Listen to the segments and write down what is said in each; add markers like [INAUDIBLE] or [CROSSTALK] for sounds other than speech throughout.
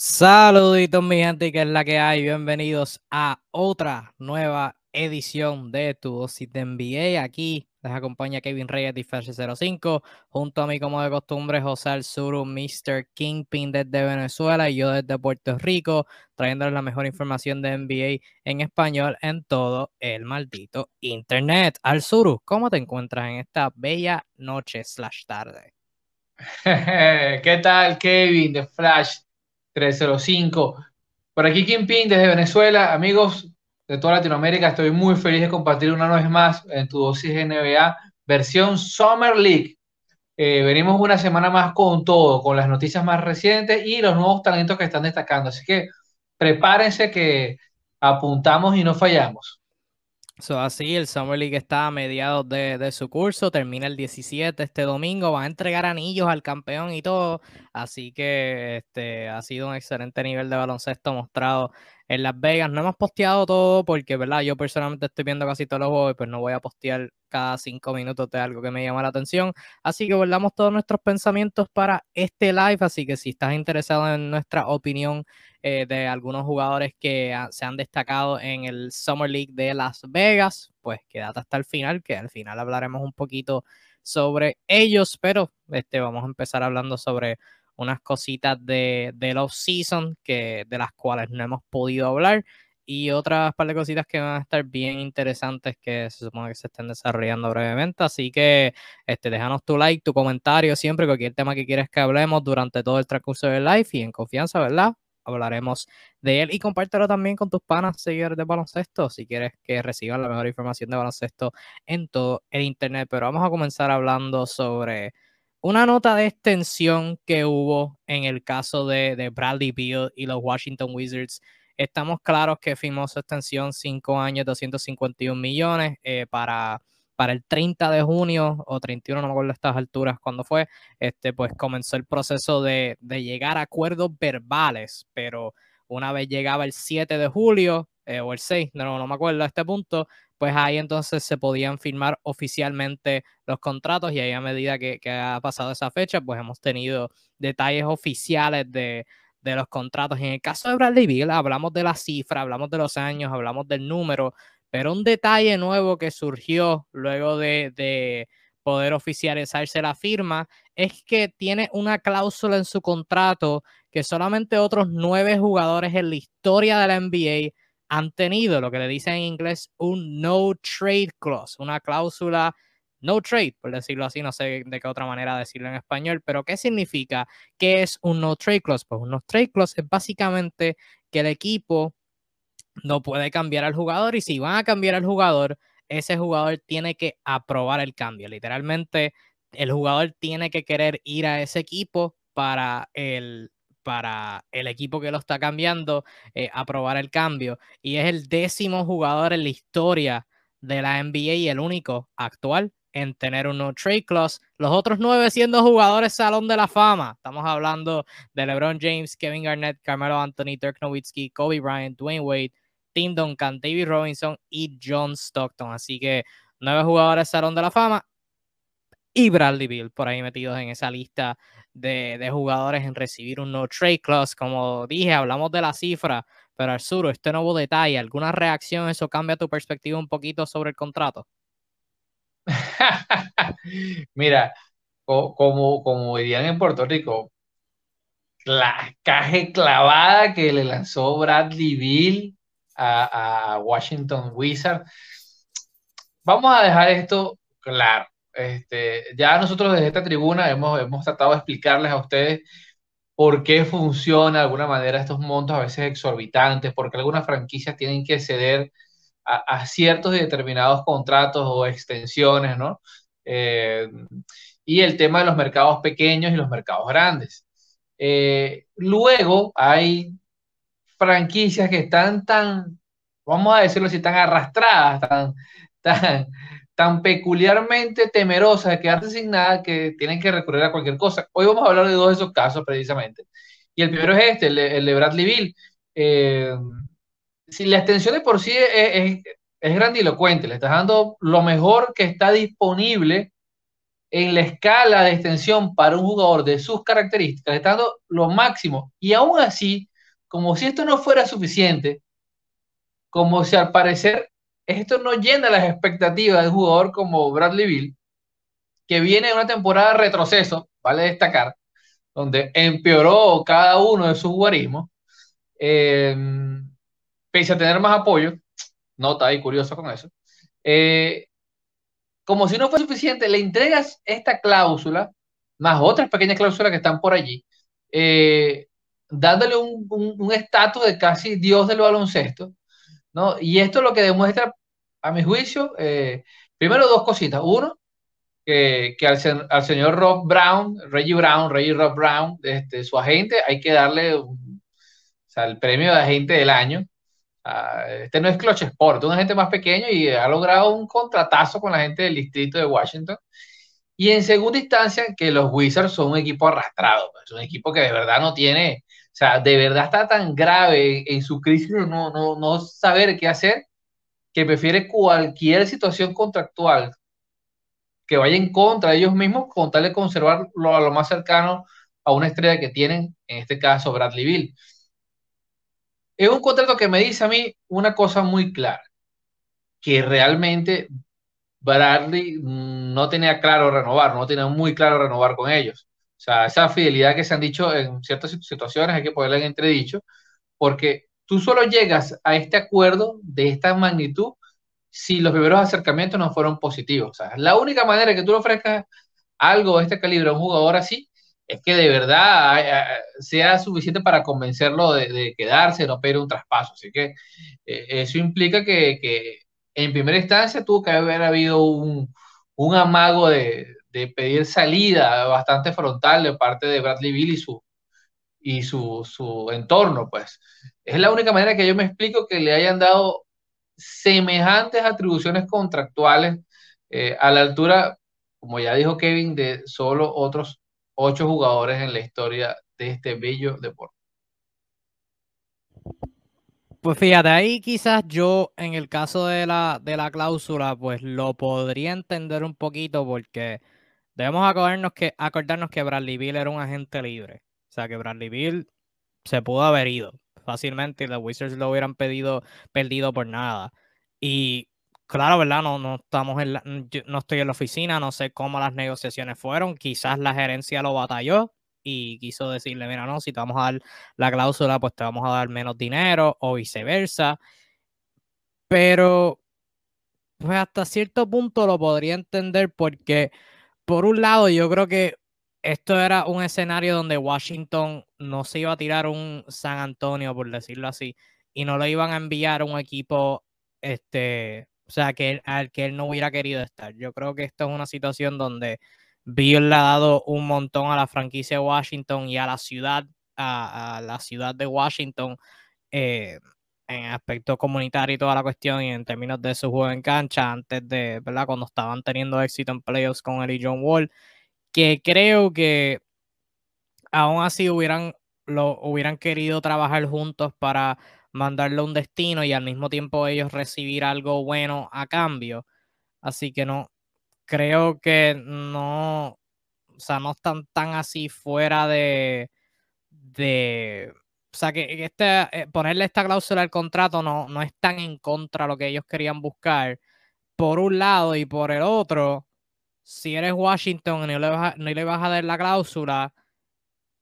Saluditos mi gente, que es la que hay. Bienvenidos a otra nueva edición de Tu Dosis de NBA. Aquí les acompaña Kevin Reyes de 05, junto a mí como de costumbre José Alzuru, Mr. Kingpin desde Venezuela y yo desde Puerto Rico, trayéndoles la mejor información de NBA en español en todo el maldito internet. Alzuru, ¿cómo te encuentras en esta bella noche slash tarde? [LAUGHS] ¿Qué tal, Kevin de Flash 305? Por aquí, Kingpin desde Venezuela. Amigos de toda Latinoamérica, estoy muy feliz de compartir una vez más en tu dosis NBA versión Summer League. Eh, venimos una semana más con todo, con las noticias más recientes y los nuevos talentos que están destacando. Así que prepárense que apuntamos y no fallamos. So, así, el Summer League está a mediados de, su curso, termina el 17 este domingo, va a entregar anillos al campeón y todo, así que este, ha sido un excelente nivel de baloncesto mostrado en Las Vegas. No hemos posteado todo porque, ¿verdad? Yo personalmente estoy viendo casi todos los juegos, pues no voy a postear cada cinco minutos de algo que me llama la atención, así que guardamos todos nuestros pensamientos para este live, así que si estás interesado en nuestra opinión eh, de algunos jugadores que se han destacado en el Summer League de Las Vegas, pues quédate hasta el final, que al final hablaremos un poquito sobre ellos, pero este, vamos a empezar hablando sobre unas cositas de, de los season que, de las cuales no hemos podido hablar y otras par de cositas que van a estar bien interesantes que se supone que se estén desarrollando brevemente. Así que este, déjanos tu like, tu comentario, siempre cualquier tema que quieras que hablemos durante todo el transcurso del live y en confianza, ¿verdad? Hablaremos de él y compártelo también con tus panas seguidores de baloncesto si quieres que reciban la mejor información de baloncesto en todo el internet. Pero vamos a comenzar hablando sobre una nota de extensión que hubo en el caso de, Bradley Beal y los Washington Wizards. Estamos claros que firmó su extensión 5 años, 251 millones eh, para para el 30 de junio o 31, no me acuerdo a estas alturas cuando fue, este, pues comenzó el proceso de, llegar a acuerdos verbales, pero una vez llegaba el 7 de julio eh, o el 6, no, no me acuerdo a este punto, pues ahí entonces se podían firmar oficialmente los contratos y ahí a medida que, ha pasado esa fecha, pues hemos tenido detalles oficiales de, de los contratos. En el caso de Bradley Bill, hablamos de la cifra, hablamos de los años, hablamos del número, pero un detalle nuevo que surgió luego de, poder oficializarse la firma es que tiene una cláusula en su contrato que solamente otros nueve jugadores en la historia de la NBA han tenido, lo que le dicen en inglés un no trade clause, una cláusula no trade, por decirlo así, no sé de qué otra manera decirlo en español, pero ¿qué significa? ¿Qué es un no trade clause? Pues un no trade clause es básicamente que el equipo no puede cambiar al jugador y si van a cambiar al jugador, ese jugador tiene que aprobar el cambio. Literalmente, el jugador tiene que querer ir a ese equipo para el, para el equipo que lo está cambiando, eh, aprobar el cambio. Y es el décimo jugador en la historia de la NBA y el único actual en tener un no trade clause. Los otros nueve siendo jugadores Salón de la Fama. Estamos hablando de LeBron James, Kevin Garnett, Carmelo Anthony, Dirk Nowitzki, Kobe Bryant, Dwayne Wade, Tim Duncan, David Robinson y John Stockton. Así que nueve jugadores Salón de la Fama y Bradley Bill por ahí metidos en esa lista de, jugadores en recibir un no trade clause. Como dije, hablamos de la cifra, pero Arzuro, este nuevo detalle, ¿alguna reacción? ¿Eso cambia tu perspectiva un poquito sobre el contrato? [LAUGHS] Mira, como, como dirían en Puerto Rico, la caja clavada que le lanzó Bradley Bill a, Washington Wizards. Vamos a dejar esto claro. Este, ya nosotros desde esta tribuna hemos, hemos tratado de explicarles a ustedes por qué funciona de alguna manera estos montos a veces exorbitantes, porque algunas franquicias tienen que ceder a, ciertos y determinados contratos o extensiones, ¿no? Eh, y el tema de los mercados pequeños y los mercados grandes. Eh, luego hay franquicias que están tan, vamos a decirlo así, tan arrastradas, tan, tan, tan peculiarmente temerosas de quedarse sin nada que tienen que recurrir a cualquier cosa. Hoy vamos a hablar de dos de esos casos precisamente. Y el primero es este, el, de Bradley Bill. Eh, si la extensión de por sí es, es, grandilocuente, le estás dando lo mejor que está disponible en la escala de extensión para un jugador de sus características, está dando lo máximo. Y aún así, como si esto no fuera suficiente, como si al parecer esto no llena las expectativas de un jugador como Bradley Bill, que viene de una temporada de retroceso, vale destacar, donde empeoró cada uno de sus guarismos, eh, pese a tener más apoyo, nota ahí curioso con eso, eh, como si no fue suficiente, le entregas esta cláusula, más otras pequeñas cláusulas que están por allí, eh, dándole un estatus de casi dios del baloncesto, ¿no? Y esto lo que demuestra, a mi juicio, eh, primero dos cositas. Uno, que, al, señor Rob Brown, Reggie Brown, Reggie Rob Brown, este, su agente, hay que darle sea, el premio de agente del año este no es Clutch Sport, es un agente más pequeño y ha logrado un contratazo con la gente del distrito de Washington. Y en segunda instancia, que los Wizards son un equipo arrastrado, pues, es un equipo que de verdad no tiene, sea, de verdad está tan grave en su crisis no, no, no saber qué hacer, que prefiere cualquier situación contractual que vaya en contra de ellos mismos con tal de conservarlo a lo más cercano a una estrella que tienen, en este caso Bradley Bill es un contrato que me dice a mí una cosa muy clara, que realmente Bradley no tenía claro renovar, no tenía muy claro renovar con ellos. O sea, esa fidelidad que se han dicho en ciertas situaciones hay que ponerla en entredicho, porque tú solo llegas a este acuerdo de esta magnitud si los primeros acercamientos no fueron positivos. O sea, la única manera que tú le ofrezcas algo de este calibre a un jugador así es que de verdad sea suficiente para convencerlo de, quedarse, no pedir un traspaso. Así que eh, eso implica que, en primera instancia tuvo que haber habido un, amago de, pedir salida bastante frontal de parte de Bradley Bill y su, y su, entorno, pues. Es la única manera que yo me explico que le hayan dado semejantes atribuciones contractuales a la altura, como ya dijo Kevin, de solo otros ocho jugadores en la historia de este bello deporte. Pues fíjate, ahí quizás yo en el caso de la, de la cláusula, pues lo podría entender un poquito porque debemos acordarnos que, acordarnos que Bradley Bill era un agente libre. O sea que Bradley Bill se pudo haber ido fácilmente y los Wizards lo hubieran pedido, perdido por nada. Y Claro, ¿verdad? No, no estamos en no estoy en la oficina, no sé cómo las negociaciones fueron. Quizás la gerencia lo batalló y quiso decirle, mira, no, si te vamos a dar la cláusula, pues te vamos a dar menos dinero o viceversa. Pero, pues hasta cierto punto lo podría entender porque, por un lado, yo creo que esto era un escenario donde Washington no se iba a tirar un San Antonio, por decirlo así, y no lo iban a enviar un equipo, este, o sea, que al que él no hubiera querido estar. Yo creo que esto es una situación donde Bill le ha dado un montón a la franquicia de Washington y a la ciudad, a, la ciudad de Washington, eh, en aspecto comunitario y toda la cuestión, y en términos de su juego en cancha, antes de, ¿verdad? Cuando estaban teniendo éxito en playoffs con él y John Wall, que creo que aún así hubieran, lo, hubieran querido trabajar juntos para mandarle un destino y al mismo tiempo ellos recibir algo bueno a cambio. Así que no, creo que no, o sea, no están tan así fuera de, de, o sea, que este, eh, ponerle esta cláusula al contrato no, no es tan en contra de lo que ellos querían buscar, por un lado y por el otro, si eres Washington y no le vas a, no le vas a dar la cláusula,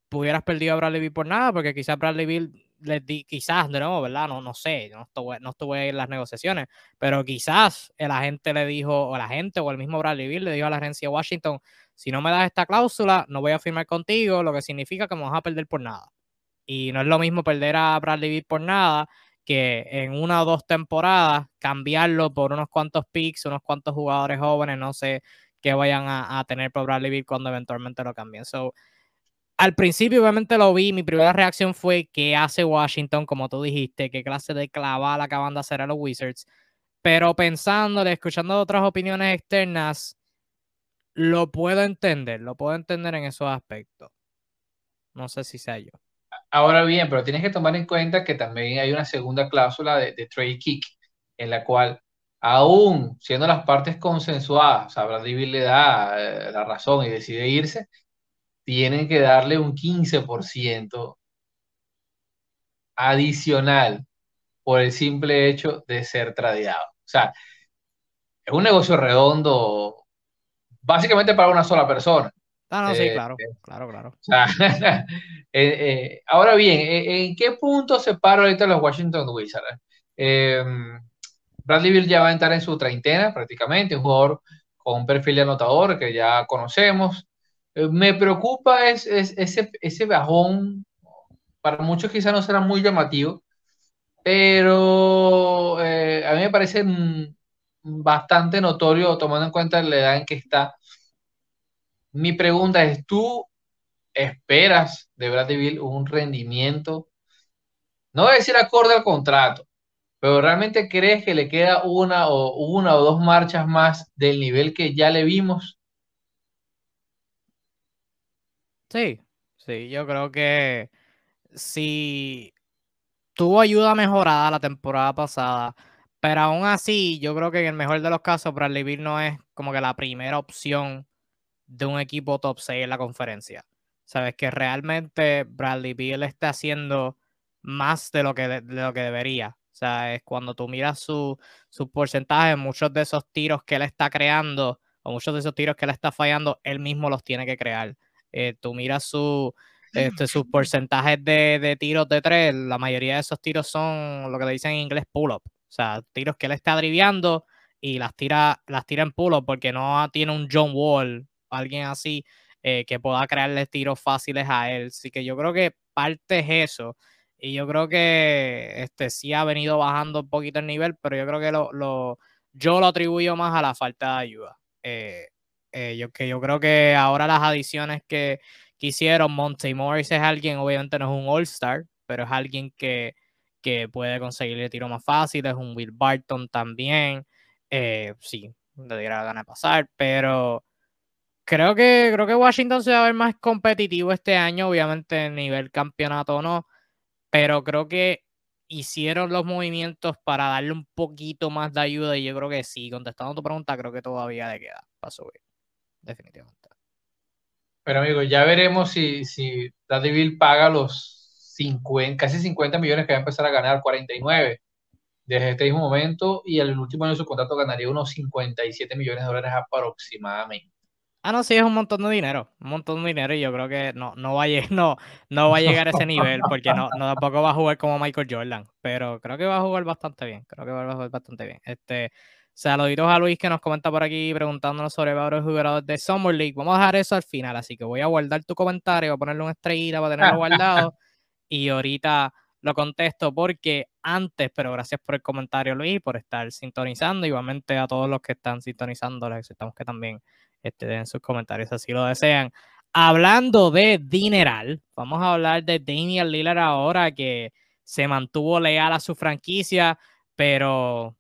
pudieras perdido a Bradley Bill por nada, porque quizás Bradley Bill les di, quizás, de nuevo, ¿verdad? No, no sé, no estuve, no estuve en las negociaciones, pero quizás el agente le dijo, o la gente o el mismo Bradley Bill le dijo a la agencia de Washington, si no me das esta cláusula, no voy a firmar contigo, lo que significa que me vas a perder por nada. Y no es lo mismo perder a Bradley Bill por nada que en una o dos temporadas cambiarlo por unos cuantos picks, unos cuantos jugadores jóvenes, no sé qué vayan a, tener por Bradley Bill cuando eventualmente lo cambien. So, al principio obviamente lo vi, mi primera reacción fue ¿qué hace Washington? Como tú dijiste, qué clase de clavada acaban de hacer a los Wizards. Pero pensándole, escuchando otras opiniones externas, lo puedo entender, lo puedo entender en esos aspectos. No sé si sea yo. Ahora bien, pero tienes que tomar en cuenta que también hay una segunda cláusula de, trade kick, en la cual aún siendo las partes consensuadas, o sea, Bradley le da la razón y decide irse, tienen que darle un 15% adicional por el simple hecho de ser tradeado. O sea, es un negocio redondo básicamente para una sola persona. Ah, no, sí, eh, claro, eh, claro, claro. O sea, [LAUGHS] eh, ahora bien, ¿en qué punto se para ahorita los Washington Wizards? Bradley Bill ya va a entrar en su treintena prácticamente, un jugador con un perfil de anotador que ya conocemos. me preocupa es, ese, ese bajón, para muchos quizás no será muy llamativo, pero a mí me parece bastante notorio tomando en cuenta la edad en que está. Mi pregunta es, ¿tú esperas de Bradley Bill un rendimiento? No voy a decir acorde al contrato, pero ¿realmente crees que le queda una o, una o dos marchas más del nivel que ya le vimos? Sí, sí, yo creo que si tuvo ayuda mejorada la temporada pasada, pero aún así, yo creo que en el mejor de los casos, Bradley Bill no es como que la primera opción de un equipo top 6 en la conferencia. Sabes que realmente Bradley Bill está haciendo más de lo que, de, lo que debería. O sea, es cuando tú miras su, su porcentaje, muchos de esos tiros que él está creando o muchos de esos tiros que él está fallando, él mismo los tiene que crear. Eh, tú miras su, este, sus [LAUGHS] porcentajes de, de, tiros de tres, la mayoría de esos tiros son lo que le dicen en inglés pull-up. O sea, tiros que él está driviando y las tira, las tira en pull-up porque no tiene un John Wall, alguien así, eh, que pueda crearle tiros fáciles a él. Así que yo creo que parte es eso. Y yo creo que este sí ha venido bajando un poquito el nivel, pero yo creo que lo, lo yo lo atribuyo más a la falta de ayuda. Eh, eh, yo, que yo creo que ahora las adiciones que, que hicieron, Monte Morris es alguien, obviamente no es un All-Star, pero es alguien que, que puede conseguirle tiro más fácil, es un Will Barton también. Eh, sí, le diera la gana de pasar, pero creo que, creo que Washington se va a ver más competitivo este año, obviamente en nivel campeonato no, pero creo que hicieron los movimientos para darle un poquito más de ayuda y yo creo que sí, contestando tu pregunta, creo que todavía le queda para subir, definitivamente. Pero amigo, ya veremos si, si Bill paga los 50, casi 50 millones que va a empezar a ganar, 49 desde este mismo momento y el último año de su contrato ganaría unos 57 millones de dólares aproximadamente. Ah, no, sí, es un montón de dinero, un montón de dinero y yo creo que no, no, va, a, no, no va a llegar a ese nivel porque no, no tampoco va a jugar como Michael Jordan, pero creo que va a jugar bastante bien, creo que va a jugar bastante bien. Este, saluditos a Luis que nos comenta por aquí preguntándonos sobre varios jugadores de Summer League. Vamos a dejar eso al final, así que voy a guardar tu comentario, voy a ponerle una estrellita para tenerlo guardado [LAUGHS] y ahorita lo contesto porque antes, pero gracias por el comentario Luis, por estar sintonizando, igualmente a todos los que están sintonizando, les estamos que también este, den sus comentarios así lo desean. Hablando de dineral, vamos a hablar de Daniel Lillard ahora que se mantuvo leal a su franquicia, pero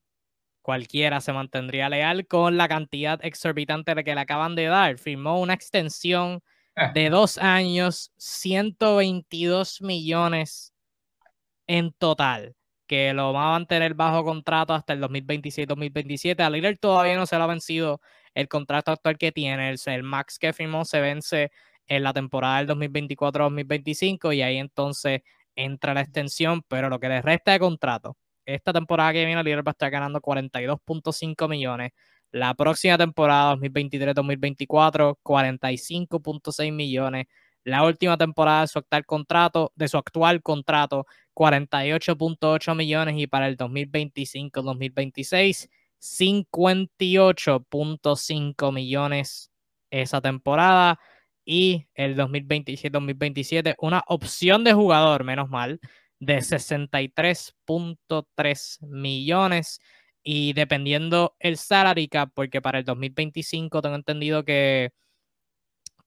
cualquiera se mantendría leal con la cantidad exorbitante que le acaban de dar. Firmó una extensión de dos años, 122 millones en total, que lo va a mantener bajo contrato hasta el 2026-2027. A Lillard todavía no se le ha vencido el contrato actual que tiene, el, max que firmó se vence en la temporada del 2024-2025 y ahí entonces entra la extensión, pero lo que le resta de contrato, esta temporada que viene Lillard va a estar ganando 42.5 millones, la próxima temporada 2023-2024 45.6 millones, la última temporada de su actual contrato, de su actual contrato 48.8 millones y para el 2025-2026 58.5 millones esa temporada y el 2027-2027 una opción de jugador, menos mal, de 63.3 millones. Y dependiendo el salary cap, porque para el 2025 tengo entendido que,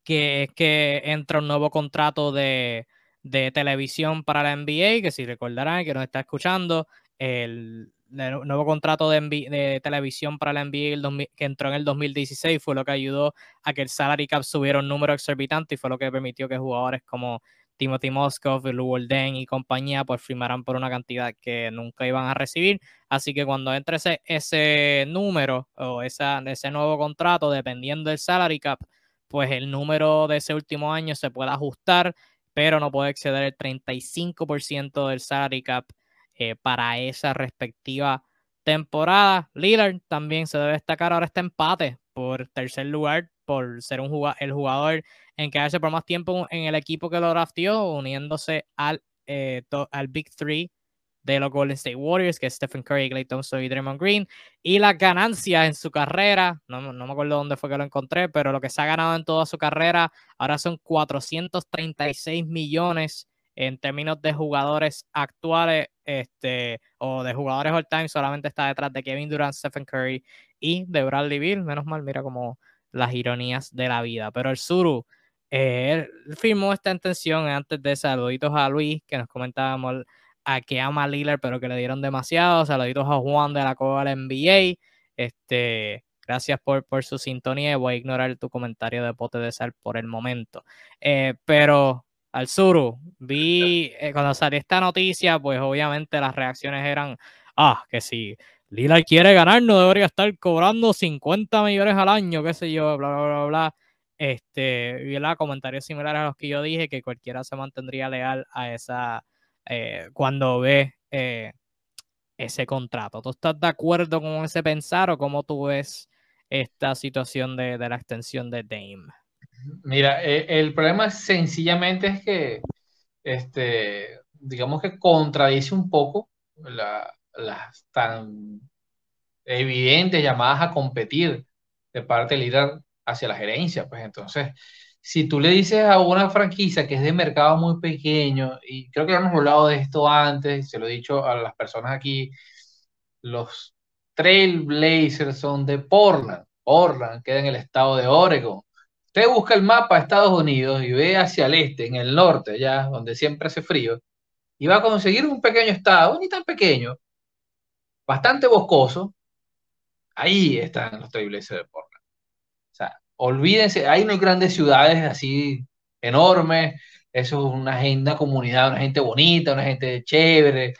que es que entra un nuevo contrato de, de televisión para la NBA, que si recordarán que nos está escuchando, el, nuevo contrato de, televisión para la NBA que entró en el 2016 fue lo que ayudó a que el salary cap subiera un número exorbitante y fue lo que permitió que jugadores como Timothy Moskov, Lou Deng y compañía, pues firmarán por una cantidad que nunca iban a recibir. Así que cuando entre ese, ese número o esa, ese nuevo contrato, dependiendo del salary cap, pues el número de ese último año se puede ajustar, pero no puede exceder el 35% del salary cap eh, para esa respectiva temporada. Lillard también se debe destacar ahora este empate por tercer lugar, por ser un el jugador en quedarse por más tiempo en el equipo que lo draftió, uniéndose al, eh, al Big Three de los Golden State Warriors, que es Stephen Curry, Clay Thompson y Draymond Green, y las ganancias en su carrera, no, no, me acuerdo dónde fue que lo encontré, pero lo que se ha ganado en toda su carrera ahora son 436 millones en términos de jugadores actuales este, o de jugadores all time, solamente está detrás de Kevin Durant, Stephen Curry y de Bradley Bill. Menos mal, mira como las ironías de la vida. Pero el Suru eh, firmó esta intención antes de saluditos a Luis, que nos comentábamos a que ama a Lillard, pero que le dieron demasiado. Saluditos a Juan de la Copa del NBA. Este, gracias por, por su sintonía. Voy a ignorar tu comentario de pote de sal por el momento. Eh, pero al Suru, vi eh, cuando salió esta noticia, pues obviamente las reacciones eran, ah, que si Lillard quiere ganar, no debería estar cobrando 50 millones al año, qué sé yo, bla, bla, bla, bla. Este, vi comentarios similares a los que yo dije, que cualquiera se mantendría leal a esa, eh, cuando ve eh, ese contrato. ¿Tú estás de acuerdo con ese pensar o cómo tú ves esta situación de la extensión de Dame? Mira, eh, el problema sencillamente es que, este, digamos que contradice un poco las tan evidentes llamadas a competir de parte del líder hacia la gerencia. Pues entonces, si tú le dices a una franquicia que es de mercado muy pequeño, y creo que hemos hablado de esto antes, se lo he dicho a las personas aquí, los Trailblazers son de Portland. Portland queda en el estado de Oregon. Usted busca el mapa de Estados Unidos y ve hacia el este, en el norte, allá donde siempre hace frío, y va a conseguir un pequeño estado, ni tan pequeño, bastante boscoso. Ahí están los Trailblazers de Portland. O sea, olvídense, ahí no hay grandes ciudades así enormes, eso es una, una comunidad, una gente bonita, una gente chévere,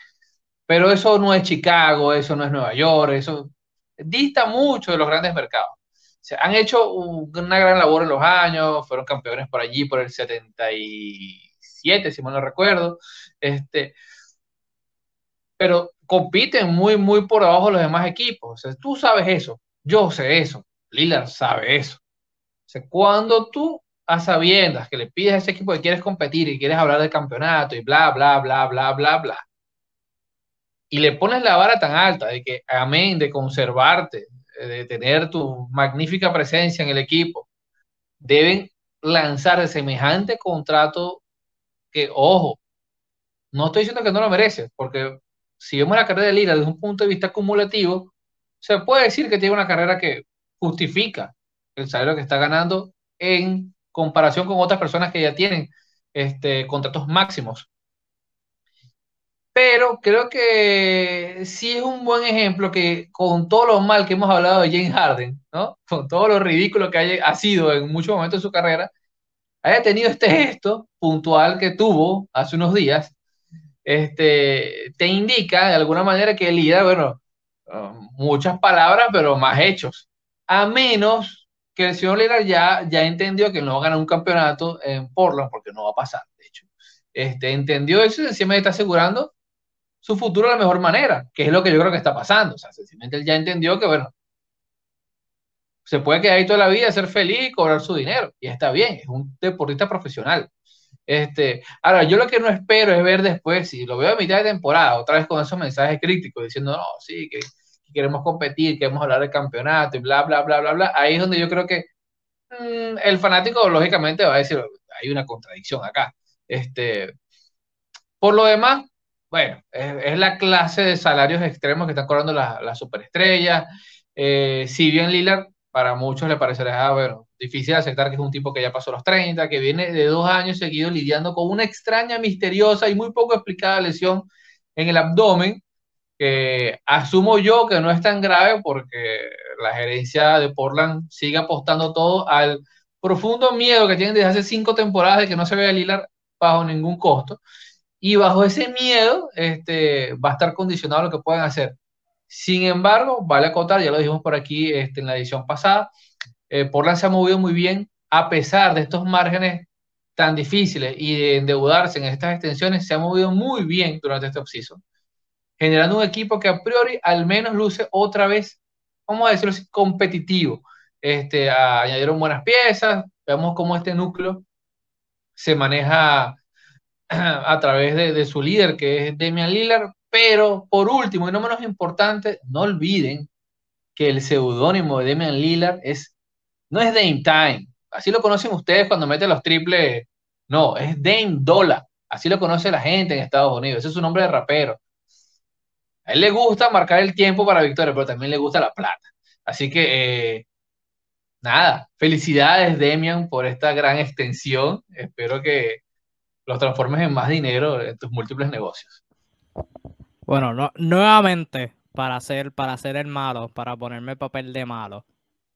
pero eso no es Chicago, eso no es Nueva York, eso dista mucho de los grandes mercados se han hecho una gran labor en los años, fueron campeones por allí por el 77, si mal no recuerdo, este, pero compiten muy, muy por abajo los demás equipos. tú sabes eso, yo sé eso, Lillard sabe eso. O cuando tú a sabiendas que le pides a ese equipo que quieres competir y quieres hablar del campeonato y bla, bla, bla, bla, bla, bla, y le pones la vara tan alta de que, amén, de conservarte, de tener tu magnífica presencia en el equipo, deben lanzar semejante contrato que, ojo, no estoy diciendo que no lo merece, porque si vemos la carrera de Lira desde un punto de vista acumulativo, se puede decir que tiene una carrera que justifica el salario que está ganando en comparación con otras personas que ya tienen este, contratos máximos pero creo que sí es un buen ejemplo que con todo lo mal que hemos hablado de James Harden, ¿no? Con todo lo ridículo que haya, ha sido en muchos momentos de su carrera, haya tenido este gesto puntual que tuvo hace unos días, este, te indica de alguna manera que líder, bueno, muchas palabras, pero más hechos. A menos que el señor Lillard ya, ya entendió que no va a ganar un campeonato en Portland, porque no va a pasar, de hecho. Este, entendió eso y encima está asegurando su futuro de la mejor manera, que es lo que yo creo que está pasando. O sea, sencillamente él ya entendió que, bueno, se puede quedar ahí toda la vida, ser feliz y cobrar su dinero. Y está bien, es un deportista profesional. Este, ahora, yo lo que no espero es ver después, si lo veo a mitad de temporada, otra vez con esos mensajes críticos, diciendo, no, sí, que, queremos competir, queremos hablar del campeonato y bla, bla, bla, bla, bla. Ahí es donde yo creo que mm, el fanático, lógicamente, va a decir, hay una contradicción acá. Este, por lo demás, bueno, es, la clase de salarios extremos que están cobrando las la superestrellas. Eh, si bien Lillard, para muchos le parecerá, ah, difícil aceptar que es un tipo que ya pasó los 30, que viene de dos años seguidos lidiando con una extraña, misteriosa y muy poco explicada lesión en el abdomen, que asumo yo que no es tan grave porque la gerencia de Portland sigue apostando todo al profundo miedo que tienen desde hace cinco temporadas de que no se vea Lillard bajo ningún costo. Y bajo ese miedo este, va a estar condicionado lo que pueden hacer. Sin embargo, vale acotar, ya lo dijimos por aquí este, en la edición pasada, eh, Portland se ha movido muy bien a pesar de estos márgenes tan difíciles y de endeudarse en estas extensiones, se ha movido muy bien durante este offseason, generando un equipo que a priori al menos luce otra vez, vamos a decirlo así, competitivo. Este, añadieron buenas piezas, vemos cómo este núcleo se maneja [CLEARS THROAT] a través de, su líder, que es Damian Lillard, pero por último y no menos importante, no olviden que el seudónimo de Damian Lillard es, no es Dame Time, así lo conocen ustedes cuando meten los triples, no, es Dame Dollar, así lo conoce la gente en Estados Unidos, ese es su nombre de rapero. A él le gusta marcar el tiempo para victoria, pero también le gusta la plata. Así que, eh, nada, felicidades Demian por esta gran extensión. Espero que los transformes en más dinero en tus múltiples negocios. Bueno, no, nuevamente, para hacer, para el malo, para ponerme papel de malo,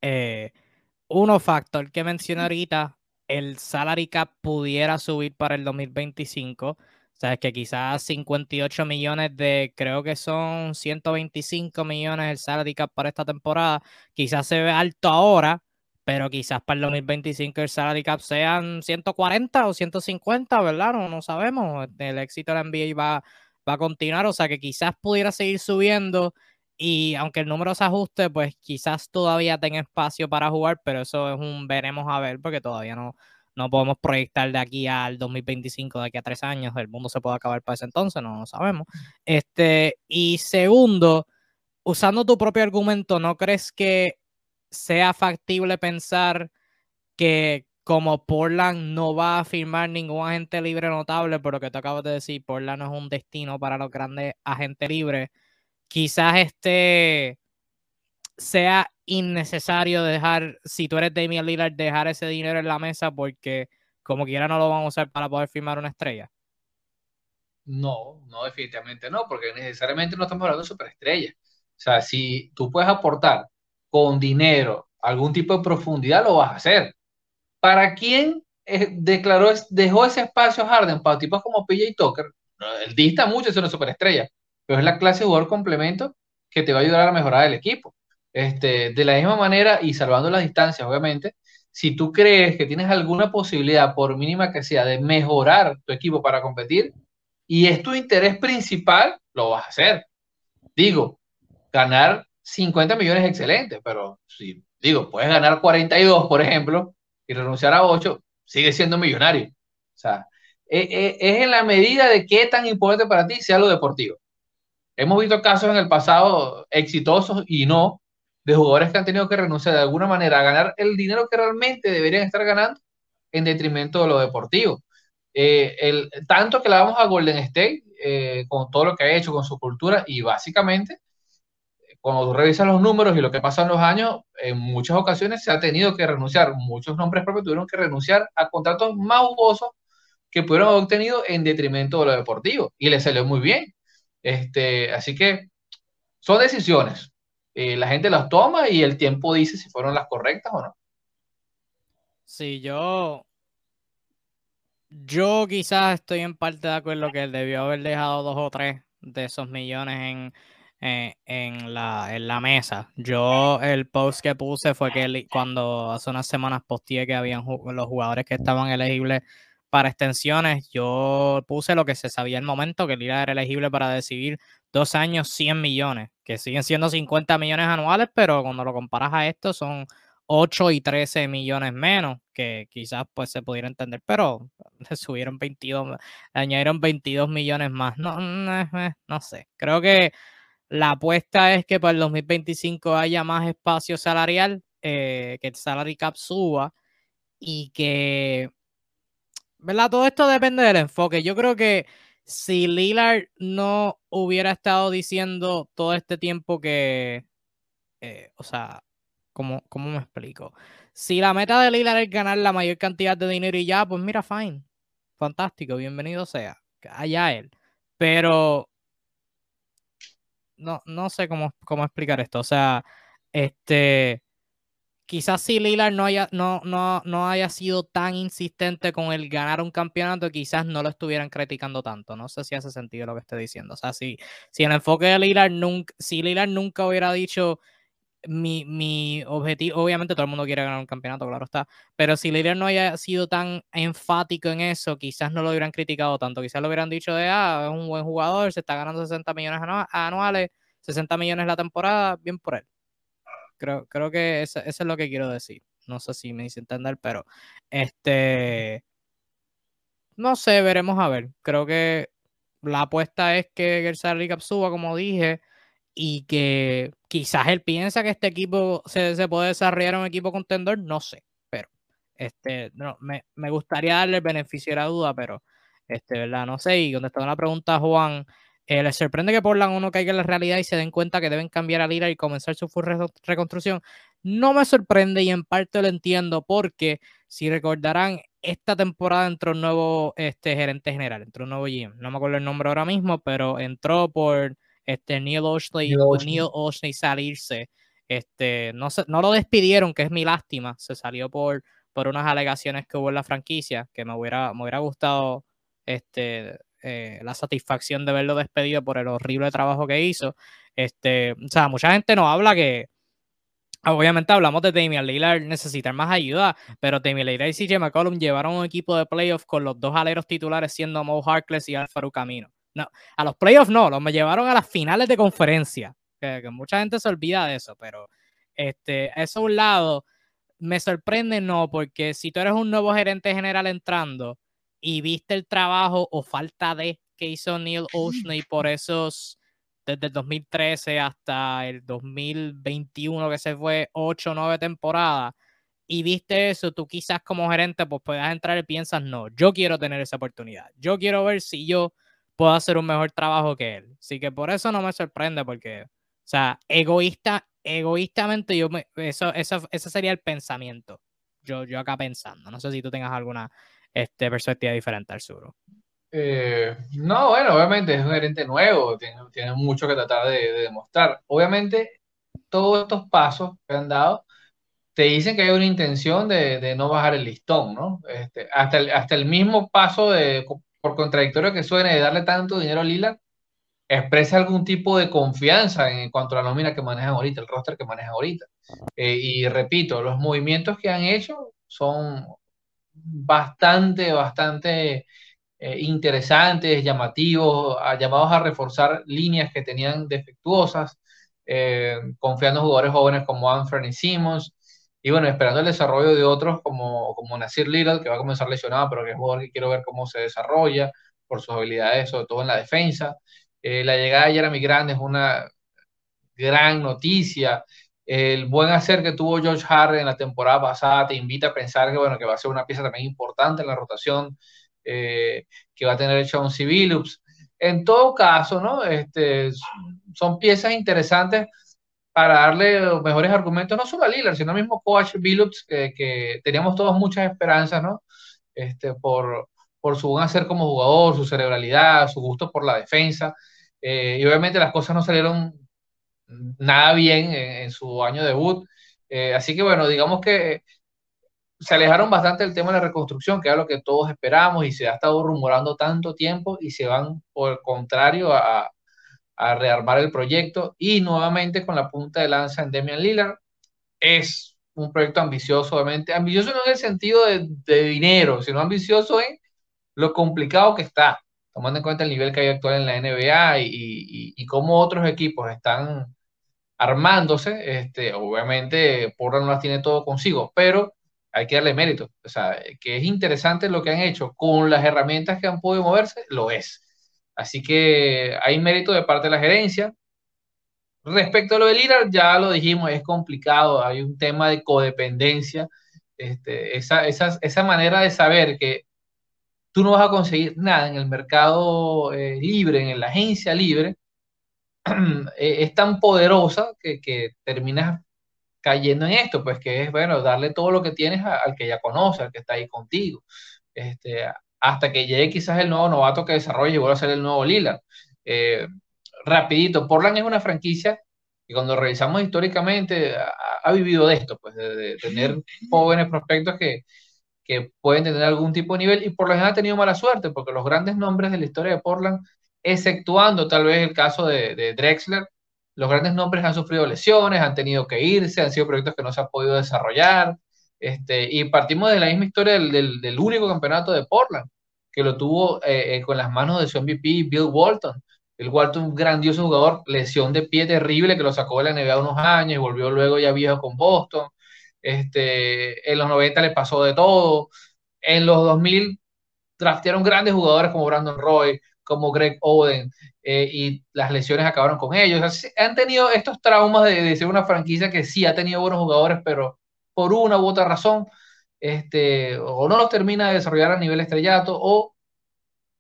eh, uno factor que mencioné ahorita, el salary cap pudiera subir para el 2025. O sea, es que quizás 58 millones de, creo que son 125 millones el salary cap para esta temporada. Quizás se ve alto ahora, pero quizás para el 2025 el salary cap sean 140 o 150, ¿verdad? No, no sabemos. El éxito de la NBA va, va a continuar, o sea que quizás pudiera seguir subiendo y aunque el número se ajuste, pues quizás todavía tenga espacio para jugar, pero eso es un veremos a ver porque todavía no, no podemos proyectar de aquí al 2025, de aquí a tres años, el mundo se puede acabar para ese entonces, no lo sabemos. Este, y segundo, usando tu propio argumento, ¿no crees que sea factible pensar que como Portland no va a firmar ningún agente libre notable, por lo que tú acabas de decir, Portland no es un destino para los grandes agentes libres, quizás este sea innecesario dejar, si tú eres Damian Lillard, dejar ese dinero en la mesa porque como quiera no lo van a usar para poder firmar una estrella. No, no, definitivamente no, porque necesariamente no estamos hablando de superestrella. O sea, si tú puedes aportar con dinero algún tipo de profundidad, lo vas a hacer. ¿Para quién eh, declaró, dejó ese espacio Harden para tipos como PJ Tucker? El dista mucho, es una superestrella, pero es la clase de jugador complemento que te va a ayudar a mejorar el equipo. Este, de la misma manera, y salvando las distancias, obviamente, si tú crees que tienes alguna posibilidad, por mínima que sea, de mejorar tu equipo para competir, y es tu interés principal, lo vas a hacer. Digo, ganar 50 millones es excelente, pero si, digo, puedes ganar 42, por ejemplo, y renunciar a 8, sigue siendo millonario. O sea, e, e, es en la medida de qué tan importante para ti sea lo deportivo. Hemos visto casos en el pasado exitosos y no de jugadores que han tenido que renunciar de alguna manera a ganar el dinero que realmente deberían estar ganando en detrimento de lo deportivo. Eh, el, tanto que la vamos a Golden State eh, con todo lo que ha hecho, con su cultura y básicamente cuando tú revisas los números y lo que pasa en los años, en muchas ocasiones se ha tenido que renunciar, muchos nombres propios tuvieron que renunciar a contratos más jugosos que pudieron haber obtenido en detrimento de lo deportivo y le salió muy bien. Este, así que son decisiones. Eh, la gente las toma y el tiempo dice si fueron las correctas o no. Sí, yo. Yo quizás estoy en parte de acuerdo que él debió haber dejado dos o tres de esos millones en, eh, en, la, en la mesa. Yo el post que puse fue que cuando hace unas semanas posteé que habían los jugadores que estaban elegibles para extensiones, yo puse lo que se sabía en el momento, que Lila era elegible para decidir dos años 100 millones, que siguen siendo 50 millones anuales, pero cuando lo comparas a esto son 8 y 13 millones menos, que quizás pues se pudiera entender, pero [LAUGHS] le subieron 22, añadieron 22 millones más. No, no, no sé, creo que la apuesta es que para el 2025 haya más espacio salarial, eh, que el salary cap suba y que, ¿verdad? Todo esto depende del enfoque. Yo creo que si Lillard no hubiera estado diciendo todo este tiempo que, eh, o sea, ¿cómo, ¿cómo me explico? Si la meta de Lillard es ganar la mayor cantidad de dinero y ya, pues mira, fine, fantástico, bienvenido sea, allá él. Pero no, no sé cómo, cómo explicar esto. O sea, este, quizás si Lillard no haya, no, no, no haya sido tan insistente con el ganar un campeonato, quizás no lo estuvieran criticando tanto. No sé si hace sentido lo que estoy diciendo. O sea, si, si el enfoque de Lillard nunca, si Lillard nunca hubiera dicho mi, mi, objetivo, obviamente todo el mundo quiere ganar un campeonato, claro está, pero si Lillard no haya sido tan enfático en eso, quizás no lo hubieran criticado tanto, quizás lo hubieran dicho de, ah, es un buen jugador, se está ganando 60 millones anuales, 60 millones la temporada, bien por él. Creo, creo que eso, es lo que quiero decir. No sé si me hice entender, pero este. No sé, veremos a ver. Creo que la apuesta es que salary cap suba, como dije, y que quizás él piensa que este equipo se, se puede desarrollar un equipo contendor, no sé, pero este, no, me, me, gustaría darle el beneficio de la duda, pero este, ¿verdad? No sé, y contestando la pregunta Juan, eh, les sorprende que Portland uno caiga en la realidad y se den cuenta que deben cambiar a Lira y comenzar su full reconstrucción. No me sorprende y en parte lo entiendo porque si recordarán, esta temporada entró un nuevo este, gerente general, entró un nuevo GM. No me acuerdo el nombre ahora mismo, pero entró por este, Neil Oshley, Neil Oshley salirse. Este, no, se, no lo despidieron, que es mi lástima. Se salió por, por unas alegaciones que hubo en la franquicia, que me hubiera, me hubiera gustado este, eh, la satisfacción de verlo despedido por el horrible trabajo que hizo. Este, o sea, mucha gente nos habla que, obviamente hablamos de Damian Lillard necesitar más ayuda, pero Damian Lillard y CJ McCollum llevaron un equipo de playoffs con los dos aleros titulares siendo Mo Harkless y Alfaro Camino. No, a los playoffs no, los me llevaron a las finales de conferencia, que, mucha gente se olvida de eso, pero este, eso a un lado me sorprende no, porque si tú eres un nuevo gerente general entrando, y viste el trabajo o falta de que hizo Neil Oshney [LAUGHS] por esos, desde el 2013 hasta el 2021 que se fue 8 o 9 temporadas, y viste eso, tú quizás como gerente pues puedas entrar y piensas, no, yo quiero tener esa oportunidad, yo quiero ver si yo puedo hacer un mejor trabajo que él. Así que por eso no me sorprende, porque, o sea, egoísta, egoístamente yo me, eso, eso, ese sería el pensamiento. Yo, yo acá pensando. No sé si tú tengas alguna este, perspectiva diferente al sur. Eh, no, bueno, obviamente es un gerente nuevo, tiene, tiene mucho que tratar de, demostrar. Obviamente, todos estos pasos que han dado te dicen que hay una intención de, de no bajar el listón, ¿no? Este, hasta, el, hasta el mismo paso de, por contradictorio que suene, de darle tanto dinero a Lila, expresa algún tipo de confianza en cuanto a la nómina que manejan ahorita, el roster que manejan ahorita. Eh, y repito, los movimientos que han hecho son bastante, bastante eh, interesantes, llamativos, llamados a reforzar líneas que tenían defectuosas, eh, confiando en jugadores jóvenes como Anthony Simmons, y bueno, esperando el desarrollo de otros como, como Nasir Little, que va a comenzar lesionado, pero que es un jugador que quiero ver cómo se desarrolla por sus habilidades, sobre todo en la defensa. Eh, la llegada de Jeremy Grant es una gran noticia el buen hacer que tuvo George Harden en la temporada pasada te invita a pensar que, bueno, que va a ser una pieza también importante en la rotación eh, que va a tener Sean Billups. En todo caso, ¿no? Este, son piezas interesantes para darle mejores argumentos, no solo a Lillard, sino al mismo coach Billups, que, que, teníamos todos muchas esperanzas, ¿no? Este, por, por su buen hacer como jugador, su cerebralidad, su gusto por la defensa. Eh, y obviamente las cosas no salieron nada bien en, su año debut. Eh, así que bueno, digamos que se alejaron bastante del tema de la reconstrucción, que era lo que todos esperamos y se ha estado rumorando tanto tiempo y se van por el contrario a, a rearmar el proyecto y nuevamente con la punta de lanza en Demian Lillard. Es un proyecto ambicioso, obviamente. Ambicioso no en el sentido de, de dinero, sino ambicioso en lo complicado que está, tomando en cuenta el nivel que hay actual en la NBA y, y, cómo otros equipos están armándose, este, obviamente Portland no las tiene todo consigo, pero hay que darle mérito. O sea, que es interesante lo que han hecho con las herramientas que han podido moverse, lo es. Así que hay mérito de parte de la gerencia. Respecto a lo de Lillard, ya lo dijimos, es complicado, hay un tema de codependencia, este, esa, esa, esa manera de saber que tú no vas a conseguir nada en el mercado eh, libre, en la agencia libre, [CLEARS THROAT] Eh, es tan poderosa que, que, terminas cayendo en esto, pues que es, bueno, darle todo lo que tienes al que ya conoce, al que está ahí contigo, este, hasta que llegue quizás el nuevo novato que desarrolle y vuelva a ser el nuevo Lila. Eh, rapidito, Portland es una franquicia y cuando revisamos históricamente ha, vivido de esto, pues de, tener [LAUGHS] jóvenes prospectos que, que, pueden tener algún tipo de nivel y por lo general ha tenido mala suerte porque los grandes nombres de la historia de Portland, exceptuando tal vez el caso de, de Drexler, los grandes nombres han sufrido lesiones, han tenido que irse, han sido proyectos que no se han podido desarrollar. Este, y partimos de la misma historia del, del, único campeonato de Portland, que lo tuvo eh, eh, con las manos de su MVP, Bill Walton. Bill Walton, un grandioso jugador, lesión de pie terrible que lo sacó de la NBA unos años y volvió luego ya viejo con Boston. Este, en los 90 le pasó de todo. En los 2000 draftearon grandes jugadores como Brandon Roy, como Greg Oden, eh, y las lesiones acabaron con ellos. han tenido estos traumas de, ser una franquicia que sí ha tenido buenos jugadores, pero por una u otra razón, este, o no los termina de desarrollar a nivel estrellato, o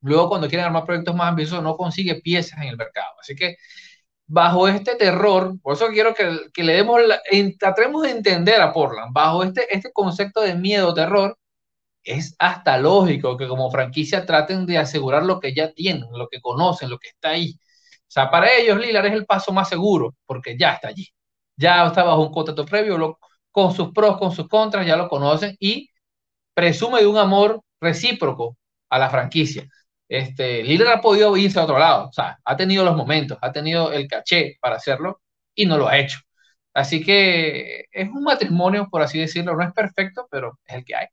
luego cuando quieren armar proyectos más ambiciosos no consigue piezas en el mercado. Así que bajo este terror, por eso quiero que, le demos, tratemos de entender a Portland, bajo este, este concepto de miedo, terror, es hasta lógico que como franquicia traten de asegurar lo que ya tienen, lo que conocen, lo que está ahí. O sea, para ellos Lillard es el paso más seguro porque ya está allí. Ya está bajo un contrato previo, con sus pros, con sus contras, ya lo conocen y presume de un amor recíproco a la franquicia. Este, Lillard ha podido irse a otro lado, o sea, ha tenido los momentos, ha tenido el caché para hacerlo y no lo ha hecho. Así que es un matrimonio, por así decirlo, no es perfecto, pero es el que hay.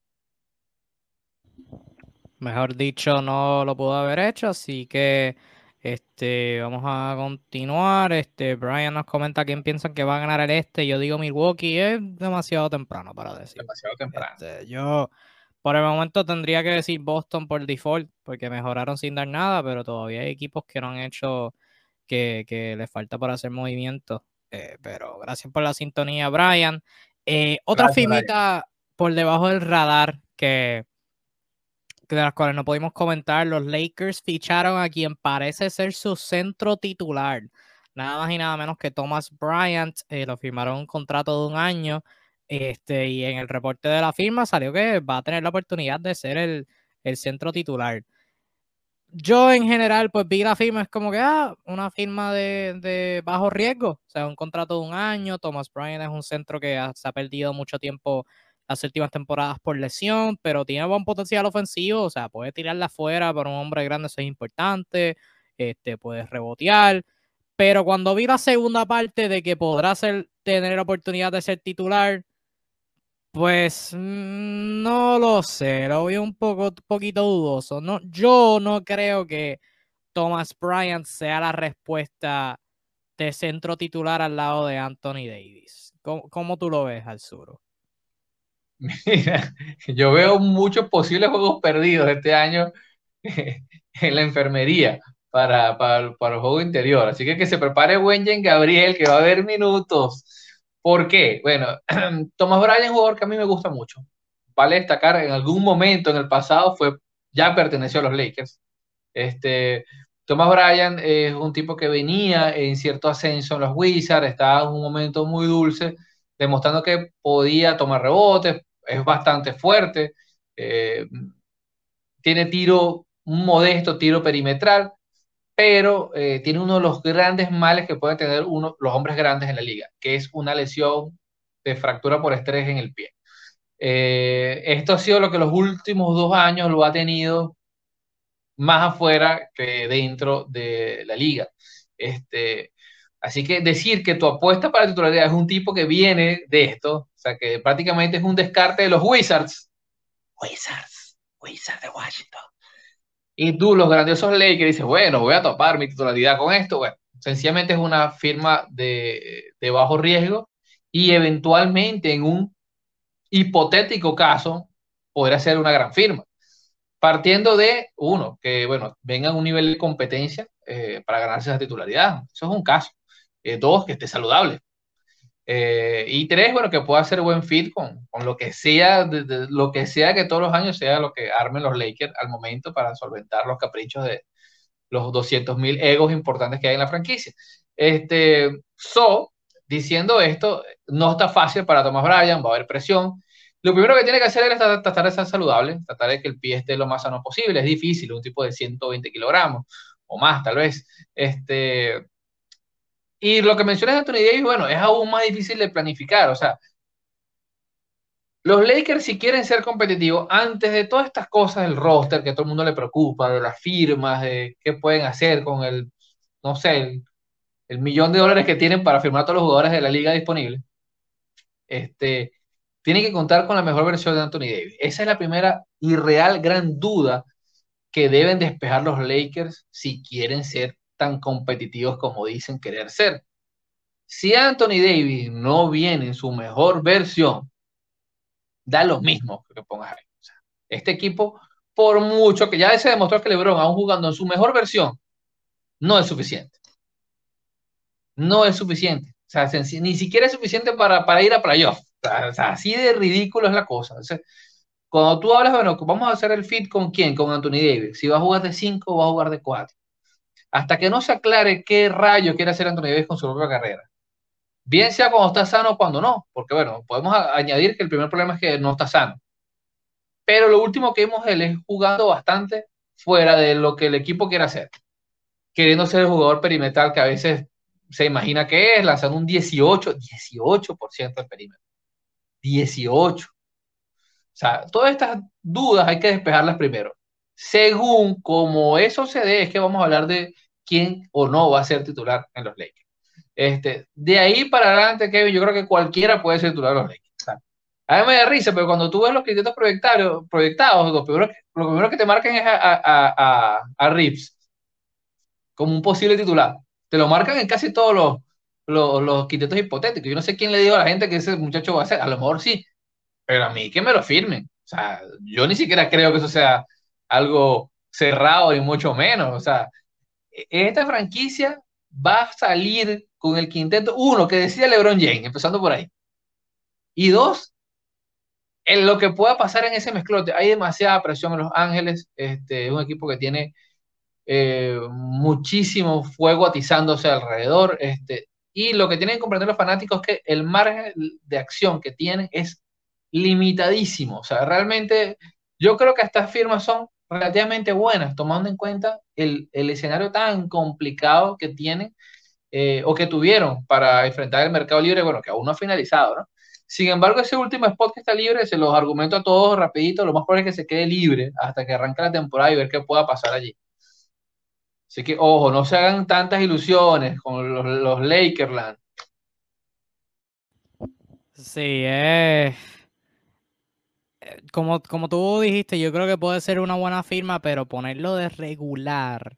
Mejor dicho, no lo pudo haber hecho, así que este, vamos a continuar. Este, Brian nos comenta quién piensan que va a ganar el este. Yo digo Milwaukee, es demasiado temprano para decir. Demasiado temprano. Este, yo por el momento tendría que decir Boston por default, porque mejoraron sin dar nada, pero todavía hay equipos que no han hecho que, que les falta para hacer movimientos. Eh, pero gracias por la sintonía, Brian. Eh, otra firmita por debajo del radar que de las cuales no pudimos comentar, los Lakers ficharon a quien parece ser su centro titular. Nada más y nada menos que Thomas Bryant. Eh, lo firmaron un contrato de un año. Este, y en el reporte de la firma salió que va a tener la oportunidad de ser el, centro titular. Yo en general, pues vi la firma, es como que, ah, una firma de, bajo riesgo, o sea, un contrato de un año. Thomas Bryant es un centro que se ha perdido mucho tiempo las últimas temporadas por lesión, pero tiene buen potencial ofensivo, o sea, puede tirarla afuera, para un hombre grande eso es importante, este, puede rebotear, pero cuando vi la segunda parte de que podrá ser, tener la oportunidad de ser titular, pues mm, no lo sé, lo vi un poco, poquito dudoso. No, yo no creo que Thomas Bryant sea la respuesta de centro titular al lado de Anthony Davis. ¿Cómo, cómo tú lo ves, al sur? Mira, yo veo muchos posibles juegos perdidos este año [LAUGHS] en la enfermería para, para, para, el juego interior. Así que que se prepare Wenjen Gabriel, que va a haber minutos. ¿Por qué? Bueno, [CLEARS THROAT] Thomas Bryan jugador que a mí me gusta mucho. Vale destacar, en algún momento en el pasado fue, ya perteneció a los Lakers. Este, Thomas Bryan es un tipo que venía en cierto ascenso en los Wizards, estaba en un momento muy dulce, demostrando que podía tomar rebotes, es bastante fuerte, eh, tiene tiro, un modesto tiro perimetral, pero eh, tiene uno de los grandes males que pueden tener uno, los hombres grandes en la liga, que es una lesión de fractura por estrés en el pie. Eh, esto ha sido lo que los últimos dos años lo ha tenido más afuera que dentro de la liga. Este, Así que decir que tu apuesta para titularidad es un tipo que viene de esto, sea, que prácticamente es un descarte de los Wizards. Wizards, Wizards de Washington. Y tú, los grandiosos Lakers, dices, bueno, voy a topar mi titularidad con esto. Bueno, sencillamente es una firma de, de bajo riesgo y eventualmente en un hipotético caso podría ser una gran firma. Partiendo de, uno, que, bueno, venga a un nivel de competencia eh, para ganarse esa titularidad. Eso es un caso. Eh, dos, que esté saludable. Eh, y tres, bueno, que pueda hacer buen fit con, con lo que sea, de, lo que sea que todos los años sea lo que armen los Lakers al momento para solventar los caprichos de los 200 mil egos importantes que hay en la franquicia. Este, so, diciendo esto, no está fácil para Thomas Bryan, va a haber presión. Lo primero que tiene que hacer es tratar de estar saludable, tratar de que el pie esté lo más sano posible. Es difícil, un tipo de 120 kilogramos o más, tal vez. Este, Y lo que mencionas de Anthony Davis, bueno, es aún más difícil de planificar. O sea, los Lakers, si quieren ser competitivos, antes de todas estas cosas del roster que a todo el mundo le preocupa, de las firmas, de qué pueden hacer con el, no sé, el, millón de dólares que tienen para firmar a todos los jugadores de la liga disponibles, este, tienen que contar con la mejor versión de Anthony Davis. Esa es la primera y real gran duda que deben despejar los Lakers si quieren ser tan competitivos como dicen querer ser. Si Anthony Davis no viene en su mejor versión, da lo mismo que pongas ahí. este equipo, por mucho que ya se demostró que LeBron, aún jugando en su mejor versión, no es suficiente. No es suficiente. O sea, ni siquiera es suficiente para, ir a playoff. O sea, así de ridículo es la cosa. cuando tú hablas, bueno, vamos a hacer el fit con quién, con Anthony Davis. Si va a jugar de 5 o va a jugar de 4. Hasta que no se aclare qué rayo quiere hacer Anthony Davis con su propia carrera bien sea cuando está sano o cuando no, porque bueno, podemos añadir que el primer problema es que no está sano. Pero lo último que vimos él es jugando bastante fuera de lo que el equipo quiere hacer, queriendo ser el jugador perimetral que a veces se imagina que es, lanzando un 18, 18% del perímetro. 18. O sea, todas estas dudas hay que despejarlas primero. Según como eso se dé, es que vamos a hablar de quién o no va a ser titular en los Lakers. Este, de ahí para adelante, Kevin, yo creo que cualquiera puede ser titular de los Lakers. A mí me da risa, pero cuando tú ves los criterios proyectados, proyectados lo, primero que, te marcan es a, a, a, a Rips como un posible titular. Te lo marcan en casi todos los, los, los hipotéticos. Yo no sé quién le dijo a la gente que ese muchacho va a ser. A lo mejor sí, pero a mí que me lo firmen. O sea, yo ni siquiera creo que eso sea algo cerrado y mucho menos. O sea, e, esta franquicia va a salir con el quinteto, uno, que decía LeBron James, empezando por ahí. Y dos, en lo que pueda pasar en ese mezclote. Hay demasiada presión en Los Ángeles, este, es un equipo que tiene eh, muchísimo fuego atizándose alrededor, este, y lo que tienen que comprender los fanáticos es que el margen de acción que tienen es limitadísimo. O sea, realmente yo creo que estas firmas son relativamente buenas, tomando en cuenta el, el escenario tan complicado que tienen eh, o que tuvieron para enfrentar el mercado libre, bueno, que aún no ha finalizado, ¿no? Sin embargo, ese último spot que está libre, se los argumento a todos rapidito, lo más probable es que se quede libre hasta que arranque la temporada y ver qué pueda pasar allí. Así que, ojo, no se hagan tantas ilusiones con los, los Lakerland. Sí, eh, como, como tú dijiste, yo creo que puede ser una buena firma, pero ponerlo de regular,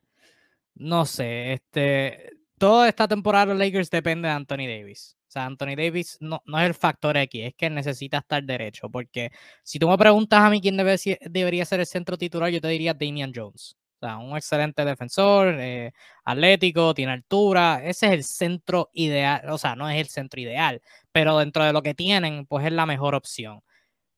no sé, este, toda esta temporada los Lakers depende de Anthony Davis. O sea, Anthony Davis no, no es el factor X, es que necesita estar derecho. Porque si tú me preguntas a mí quién debe, debería ser el centro titular, yo te diría Damian Jones. O sea, un excelente defensor, eh, atlético, tiene altura. Ese es el centro ideal. O sea, no es el centro ideal, pero dentro de lo que tienen, pues es la mejor opción.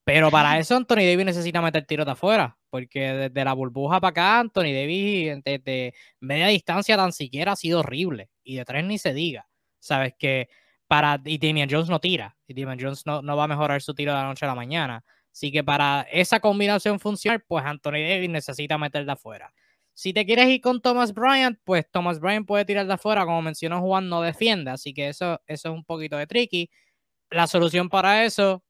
Pero para eso Anthony Davis necesita meter tiros de afuera, porque desde la burbuja para acá, Anthony Davis desde media distancia tan siquiera ha sido horrible. Y de tres ni se diga. Sabes que para. Y Damian Jones no tira. Y Damian Jones no, no va a mejorar su tiro de la noche a la mañana. Así que para esa combinación funcionar, pues Anthony Davis necesita meter de afuera. Si te quieres ir con Thomas Bryant, pues Thomas Bryant puede tirar de afuera. Como mencionó Juan, no defiende. Así que eso, eso es un poquito de tricky. La solución para eso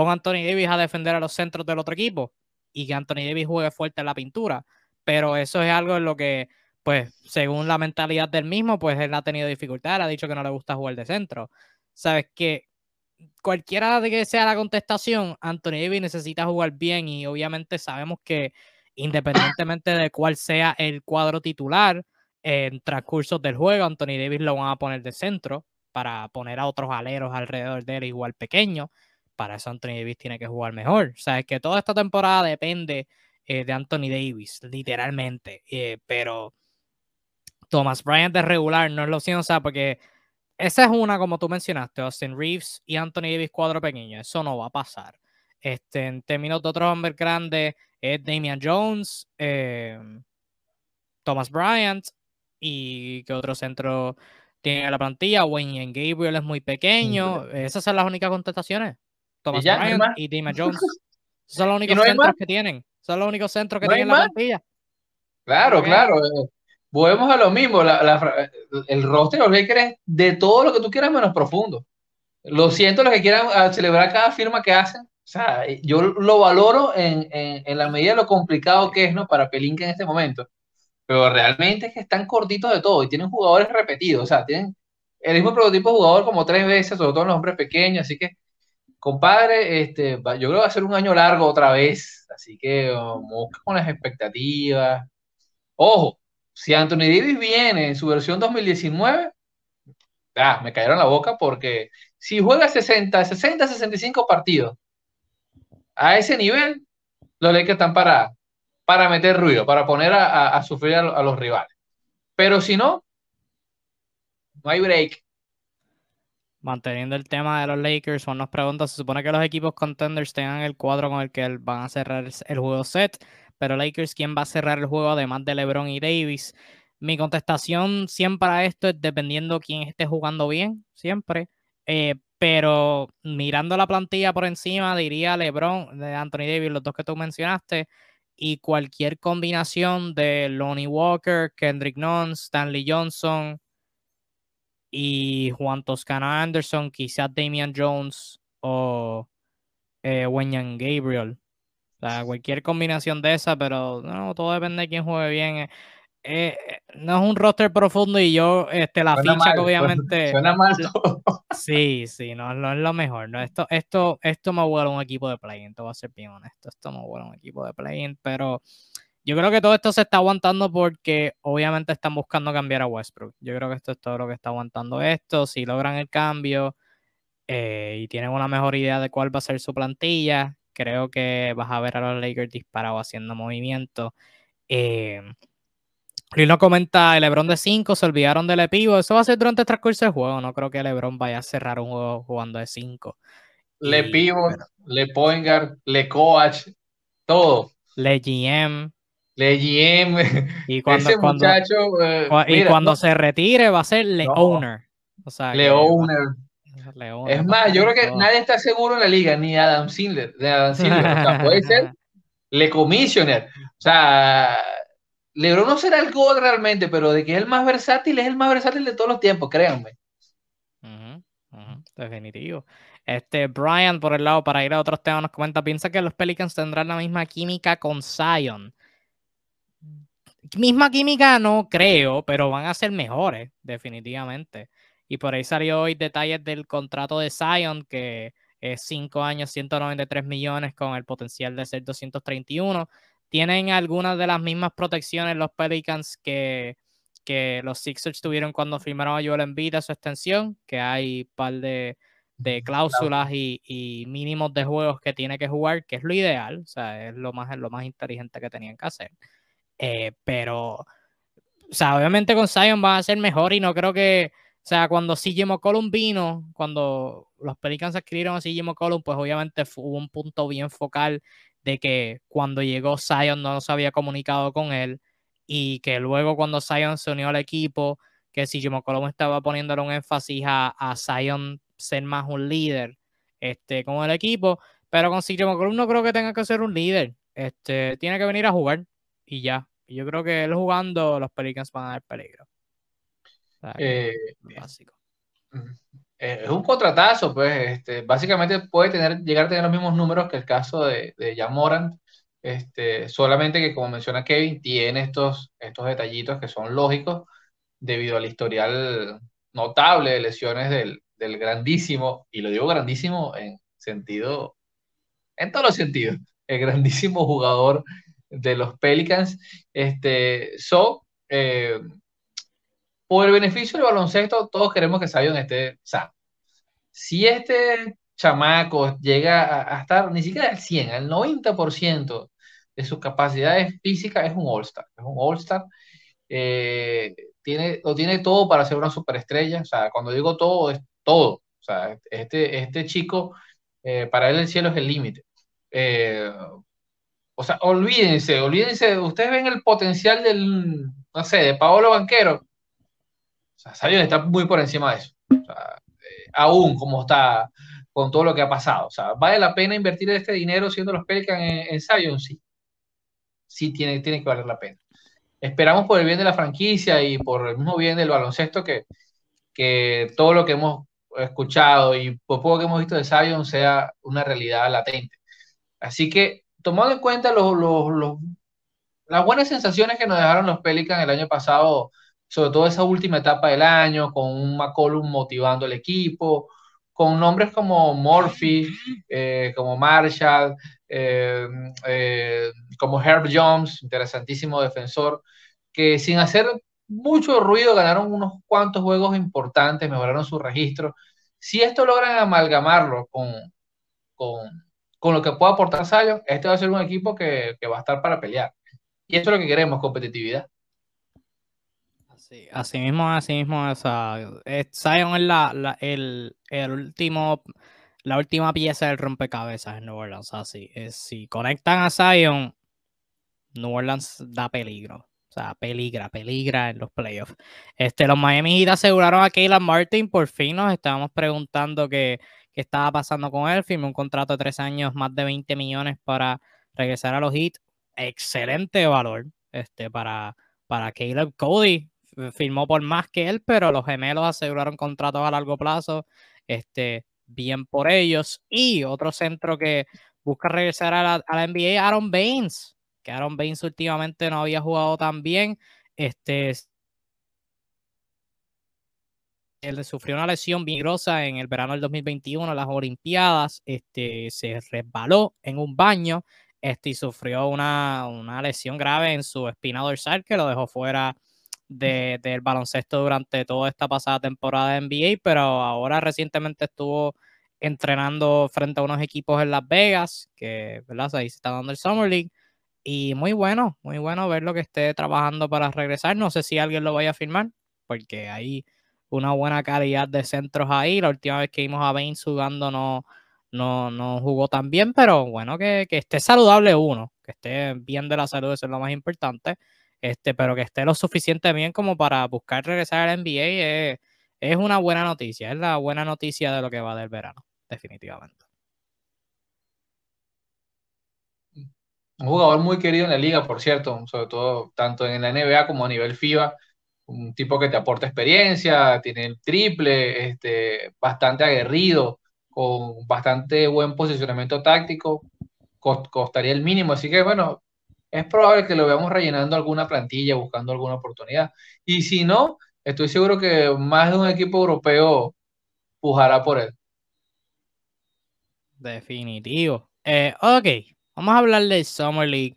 ponga a Anthony Davis a defender a los centros del otro equipo y que Anthony Davis juegue fuerte en la pintura. Pero eso es algo en lo que, pues, según la mentalidad del mismo, pues él ha tenido dificultad, ha dicho que no le gusta jugar de centro. Sabes que cualquiera de que sea la contestación, Anthony Davis necesita jugar bien y obviamente sabemos que independientemente de cuál sea el cuadro titular en transcurso del juego, Anthony Davis lo van a poner de centro para poner a otros aleros alrededor de él igual pequeño para eso Anthony Davis tiene que jugar mejor. O sea, es que toda esta temporada depende eh, de Anthony Davis, literalmente. Eh, pero Thomas Bryant de regular no es lo siento, o sea, porque esa es una, como tú mencionaste, Austin Reeves y Anthony Davis cuadro pequeño. Eso no va a pasar. Este, en términos de otros hombres grandes, es Damian Jones, em, Thomas Bryant y que otro centro tiene la plantilla. Wayne Gabriel es muy pequeño. Esas son las únicas contestaciones. Thomas Bryant y Dima Jones. [LAUGHS] Son los únicos centros que tienen. Son los únicos centros que tienen en la plantilla. Claro, claro. Volvemos a lo mismo. el roster de los Lakers es de todo lo que tú quieras menos profundo. Lo siento los que quieran ah, celebrar cada firma que hacen. O sea, yo lo valoro en, en, la medida de lo complicado que es ¿no? para Pelinka en este momento. Pero realmente es que están cortitos de todo y tienen jugadores repetidos. O sea, tienen el mismo prototipo de jugador como tres veces, sobre todo en los hombres pequeños. Así que, compadre, este, yo creo que va a ser un año largo otra vez. Así que vamos con las expectativas. Ojo, si Anthony Davis viene en su versión 2019, ah, me cayeron la boca porque si juega 60, 60, 65 partidos a ese nivel, los Lakers están para, para meter ruido, para poner a, sufrir a, los rivales. Pero si no, no hay break. Manteniendo el tema de los Lakers, son nos preguntas, se supone que los equipos contenders tengan el cuadro con el que van a cerrar el juego set pero Lakers, ¿quién va a cerrar el juego además de LeBron y Davis? Mi contestación siempre a esto es dependiendo quién esté jugando bien, siempre. Eh, pero mirando la plantilla por encima, diría LeBron, de Anthony Davis, los dos que tú mencionaste, y cualquier combinación de Lonnie Walker, Kendrick Nunn, Stanley Johnson y Juan Toscano Anderson, quizás Damian Jones o eh, Gabriel sea, cualquier combinación de esa, pero no, todo depende de quién juegue bien. Eh, eh, no es un roster profundo y yo, este, la ficha que obviamente. [LAUGHS] Suena, mal todo. Sí, sí, no, no, es lo mejor. No, esto, esto, esto me huele a un equipo de play-in, te voy a ser bien honesto. Esto me huele a un equipo de play-in, pero yo creo que todo esto se está aguantando porque obviamente están buscando cambiar a Westbrook. Yo creo que esto es todo lo que está aguantando esto. Si logran el cambio eh, y tienen una mejor idea de cuál va a ser su plantilla, creo que vas a ver a los Lakers disparados haciendo movimientos. Eh, Lino comenta, el Lebron de 5, se olvidaron del Epivo. Eso va a ser durante el transcurso del juego. No creo que Lebron vaya a cerrar un juego jugando de 5. Le Pivot, Le Poingar, Le Coach, todo. Le GM. Le GM. Y cuando, muchacho, eh, y cuando se retire va a ser Le Owner. le Owner es más, yo creo que nadie está seguro en la liga, ni Adam Sindler. De Adam Sindler. O sea, puede ser [LAUGHS] Le Commissioner. O sea, LeBron no será el God realmente, pero de que es el más versátil, es el más versátil de todos los tiempos, créanme. definitivo. Este, Brian, por el lado, para ir a otros temas, nos comenta, piensa que los Pelicans tendrán la misma química con Zion. Misma química no creo, pero van a ser mejores, definitivamente. Y por ahí salió hoy detalles del contrato de Zion, que es 5 años, 193 millones con el potencial de ser 231. Tienen algunas de las mismas protecciones los Pelicans que, que los Sixers tuvieron cuando firmaron a Joel Embiid a su extensión, que hay un par de, cláusulas y, mínimos de juegos que tiene que jugar, que es lo ideal, o sea, es lo más, lo más inteligente que tenían que hacer. Eh, pero, o sea, obviamente con Zion va a ser mejor y no creo que o sea, cuando CJ McCollum vino, cuando los Pelicans adquirieron a CJ McCollum, pues obviamente hubo un punto bien focal de que cuando llegó Zion no se había comunicado con él y que luego cuando Zion se unió al equipo, que CJ McCollum estaba poniéndole un énfasis a, a Zion ser más un líder este, con el equipo, pero con CJ McCollum no creo que tenga que ser un líder, este, tiene que venir a jugar y ya. Y yo creo que él jugando, los Pelicans van a dar peligro. Eh, eh, es un contratazo, pues, este, básicamente puede tener, llegar a tener los mismos números que el caso de, de Jamoran, este, solamente que como menciona Kevin, tiene estos, estos detallitos que son lógicos debido al historial notable de lesiones del, del grandísimo, y lo digo grandísimo en sentido, en todos los sentidos, el grandísimo jugador de los Pelicans. Este, so, eh, por el beneficio del baloncesto, todos queremos que Zion esté sano. Si este chamaco llega a, estar ni siquiera al 100, al 90% de sus capacidades físicas, es un All-Star. Es un All-Star. Eh, tiene, lo tiene todo para ser una superestrella. O sea, cuando digo todo, es todo. O sea, este, este chico, eh, para él el cielo es el límite. Eh, o sea, olvídense, olvídense, ustedes ven el potencial del, no sé, de Paolo Banquero sea, Zion está muy por encima de eso. Eh, aún como está con todo lo que ha pasado. O sea, ¿vale la pena invertir este dinero siendo los Pelicans en, en? Sí. Sí, tiene, tiene que valer la pena. esperamos por el bien de la franquicia y por el mismo bien del baloncesto que, que todo lo que hemos escuchado y por poco que hemos visto de Zion sea una realidad latente. Así que, tomando en cuenta los, los, las buenas sensaciones que nos dejaron los Pelicans el año pasado, sobre todo esa última etapa del año, con un McCollum motivando el equipo, con nombres como Murphy, eh, como Marshall, eh, eh, como Herb Jones, interesantísimo defensor, que sin hacer mucho ruido ganaron unos cuantos juegos importantes, mejoraron su registro. Si esto logran amalgamarlo con, con, lo que pueda aportar Zion, este va a ser un equipo que, que va a estar para pelear. Y eso es lo que queremos, competitividad. Sí, así mismo, así mismo, o Zion es la, el, último, la última pieza del rompecabezas en New Orleans. Así es, si conectan a Zion, New Orleans da peligro. O sea, peligra, peligra en los playoffs. Este, los Miami Heat aseguraron a Kayla Martin. Por fin nos estábamos preguntando qué, qué estaba pasando con él. Firmó un contrato de tres años, más de 20 millones para regresar a los Heat. Excelente valor este, para, para Caleb Cody firmó por más que él, pero los gemelos aseguraron contratos a largo plazo. Este, bien por ellos. Y otro centro que busca regresar a la, NBA, Aaron Baines, que Aaron Baines últimamente no había jugado tan bien. Este, él sufrió una lesión vigrosa en el verano del 2021 en las Olimpiadas. Este, se resbaló en un baño este, y sufrió una, una lesión grave en su espina dorsal que lo dejó fuera del baloncesto durante toda esta pasada temporada de NBA, pero ahora recientemente estuvo entrenando frente a unos equipos en Las Vegas, que ¿verdad? ahí se está dando el Summer League. Y muy bueno, muy bueno verlo que esté trabajando para regresar. No sé si alguien lo vaya a firmar, porque hay una buena calidad de centros ahí. La última vez que vimos a Baines jugando no, no, no jugó tan bien, pero bueno, que, que esté saludable uno, que esté bien de la salud, eso es lo más importante este, pero que esté lo suficiente bien como para buscar regresar al NBA es, una buena noticia, es la buena noticia de lo que va del verano, definitivamente. Un jugador muy querido en la liga, por cierto, sobre todo tanto en la NBA como a nivel FIBA, un tipo que te aporta experiencia, tiene el triple, este, bastante aguerrido, con bastante buen posicionamiento táctico, costaría el mínimo, así que bueno, es probable que lo veamos rellenando alguna plantilla, buscando alguna oportunidad. Y si no, estoy seguro que más de un equipo europeo pujará por él. Definitivo. Eh, ok, vamos a hablar del Summer League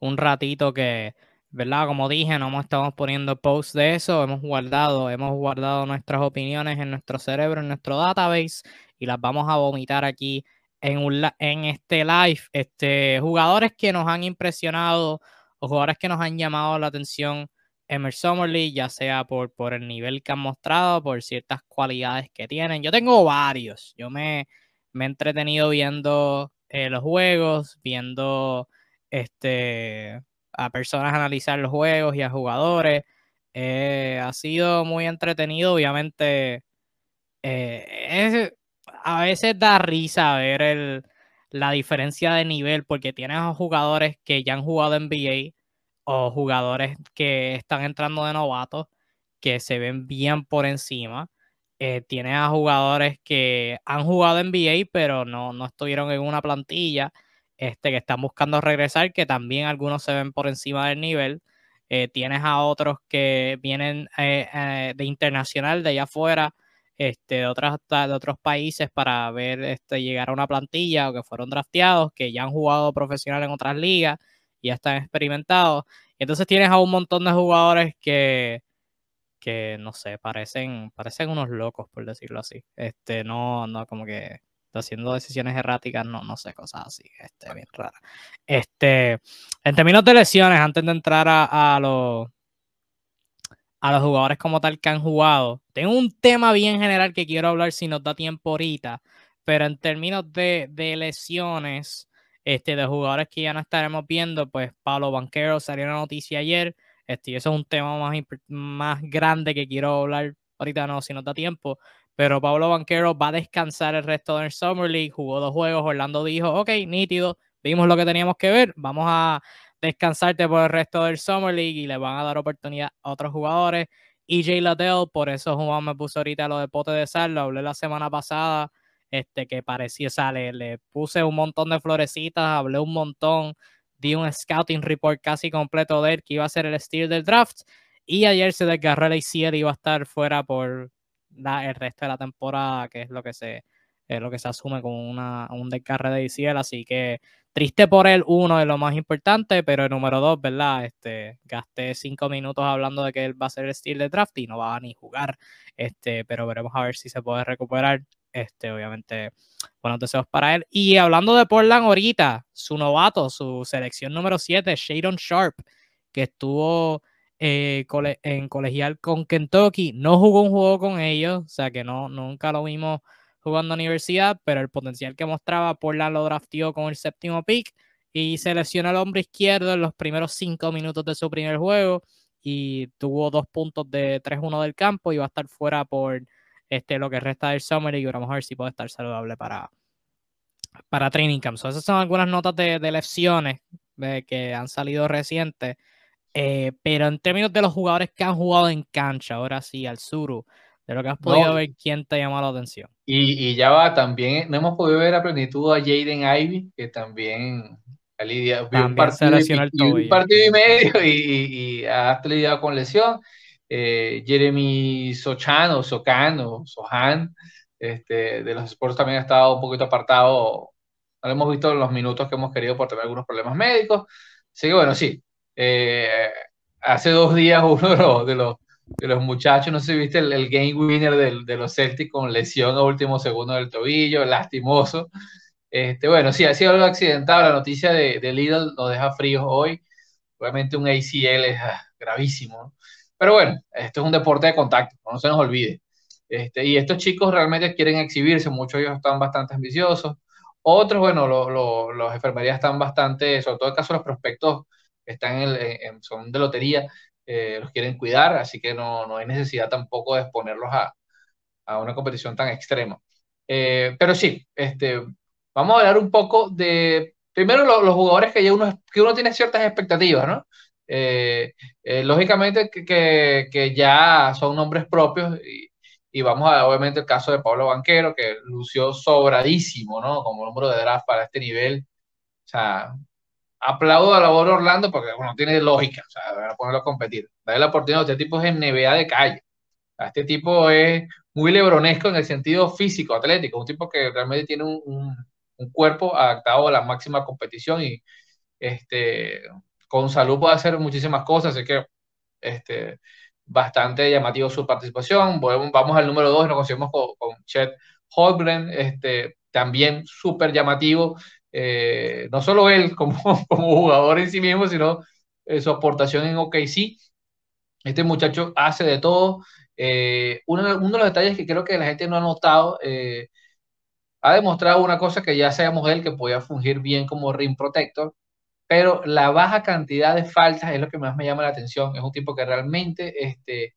un ratito que, ¿verdad? Como dije, no estamos poniendo posts de eso, hemos guardado, hemos guardado nuestras opiniones en nuestro cerebro, en nuestro database y las vamos a vomitar aquí en, un, en este live, este, jugadores que nos han impresionado o jugadores que nos han llamado la atención en el Summer League, ya sea por, por el nivel que han mostrado, por ciertas cualidades que tienen. Yo tengo varios. Yo me, me he entretenido viendo eh, los juegos, viendo este, a personas analizar los juegos y a jugadores. Eh, ha sido muy entretenido, obviamente. Eh, es, a veces da risa ver el, la diferencia de nivel porque tienes a jugadores que ya han jugado NBA o jugadores que están entrando de novatos que se ven bien por encima. Eh, tienes a jugadores que han jugado NBA pero no, no estuvieron en una plantilla, este, que están buscando regresar, que también algunos se ven por encima del nivel. Eh, tienes a otros que vienen eh, de internacional, de allá afuera, este, de, otras, de otros países para ver este, llegar a una plantilla o que fueron drafteados, que ya han jugado profesional en otras ligas ya están experimentados. Entonces tienes a un montón de jugadores que, que no sé, parecen, parecen unos locos, por decirlo así. Este, no, no, como que haciendo decisiones erráticas, no, no sé, cosas así, este, bien rara. Este, en términos de lesiones, antes de entrar a, a los a los jugadores como tal que han jugado. Tengo un tema bien general que quiero hablar si nos da tiempo ahorita, pero en términos de, lesiones este, de jugadores que ya no estaremos viendo, pues Pablo Banquero salió una noticia ayer, este, y eso es un tema más, más grande que quiero hablar ahorita, no, si nos da tiempo, pero Pablo Banquero va a descansar el resto del Summer League, jugó dos juegos, Orlando dijo, ok, nítido, vimos lo que teníamos que ver, vamos a, descansarte por el resto del Summer League y le van a dar oportunidad a otros jugadores. EJ Ladell, por eso Juan me puso ahorita lo de pote de sal, lo hablé la semana pasada, este, que parecía, o sea, le, puse un montón de florecitas, hablé un montón, di un scouting report casi completo de él, que iba a ser el steal del draft, y ayer se desgarró la ICL y iba a estar fuera por el resto de la temporada, que es lo que se, es lo que se asume como una, un desgarre de ICL, así que triste por él, uno de lo más importante, pero el número dos, ¿verdad? Este, gasté cinco minutos hablando de que él va a ser el estilo de draft y no va a ni jugar, este, pero veremos a ver si se puede recuperar. Este, obviamente, buenos deseos para él. Y hablando de Portland ahorita, su novato, su selección número 7, Shadon Sharp, que estuvo eh, en colegial con Kentucky, no jugó un juego con ellos, o sea que no, nunca lo vimos jugando a universidad, pero el potencial que mostraba, Portland lo draftió con el séptimo pick y seleccionó al hombre izquierdo en los primeros cinco minutos de su primer juego y tuvo dos puntos de 3-1 del campo y va a estar fuera por este, lo que resta del Summer y vamos a ver si puede estar saludable para, para Training Camp. esas son algunas notas de, de lecciones que han salido recientes. Eh, pero en términos de los jugadores que han jugado en cancha, ahora sí, al Suru, de lo que has podido ver, ¿quién te llama la atención? Y, ya va, también no hemos podido ver a plenitud a Jaden Ivy, que también ha lidiado, un partido, y, medio y, ha lidiado con lesión. Eh, Jeremy Sochano, Socano, Sohan, este, de los Sports también ha estado un poquito apartado. No lo hemos visto en los minutos que hemos querido por tener algunos problemas médicos. Así que bueno, sí. Eh, hace dos días uno de los de los muchachos, no sé si viste el, game winner de los Celtics con lesión a último segundo del tobillo, lastimoso. Este, bueno, sí, ha sido algo accidentado. La noticia de, de Lidl nos deja fríos hoy. Obviamente un ACL es ah, gravísimo. Pero bueno, esto es un deporte de contacto, no se nos olvide. Este, y estos chicos realmente quieren exhibirse, muchos de ellos están bastante ambiciosos. Otros, bueno, los enfermerías están bastante, sobre todo en el caso los prospectos están en, son de lotería, eh, los quieren cuidar, así que no, no, hay necesidad tampoco de exponerlos a, a una competición tan extrema. Eh, pero sí, este, vamos a hablar un poco de, primero los jugadores que, ya uno, que uno tiene ciertas expectativas, ¿no? Eh, lógicamente que, que, que, ya son nombres propios y, y, vamos a obviamente el caso de Pablo Banquero, que lució sobradísimo, ¿no? Como número de draft para este nivel. O sea, aplaudo a la labor Orlando porque bueno, tiene lógica, o ponerlo a competir. Darle la oportunidad, este tipo es NBA de calle. Este tipo es muy lebronesco en el sentido físico, atlético, un tipo que realmente tiene un, cuerpo adaptado a la máxima competición y este, con salud puede hacer muchísimas cosas, así que este, bastante llamativo su participación. Vamos al número dos, nos conseguimos con, con Chet Holgren, este, también súper llamativo. Eh, no solo él [LAUGHS] como, como jugador en sí mismo, sino eh, su aportación en OKC. Este muchacho hace de todo. Eh, uno, de los detalles que creo que la gente no ha notado, ha demostrado una cosa que ya sabemos él, que podía fungir bien como ring protector, pero la baja cantidad de faltas es lo que más me llama la atención. Es un tipo que realmente este,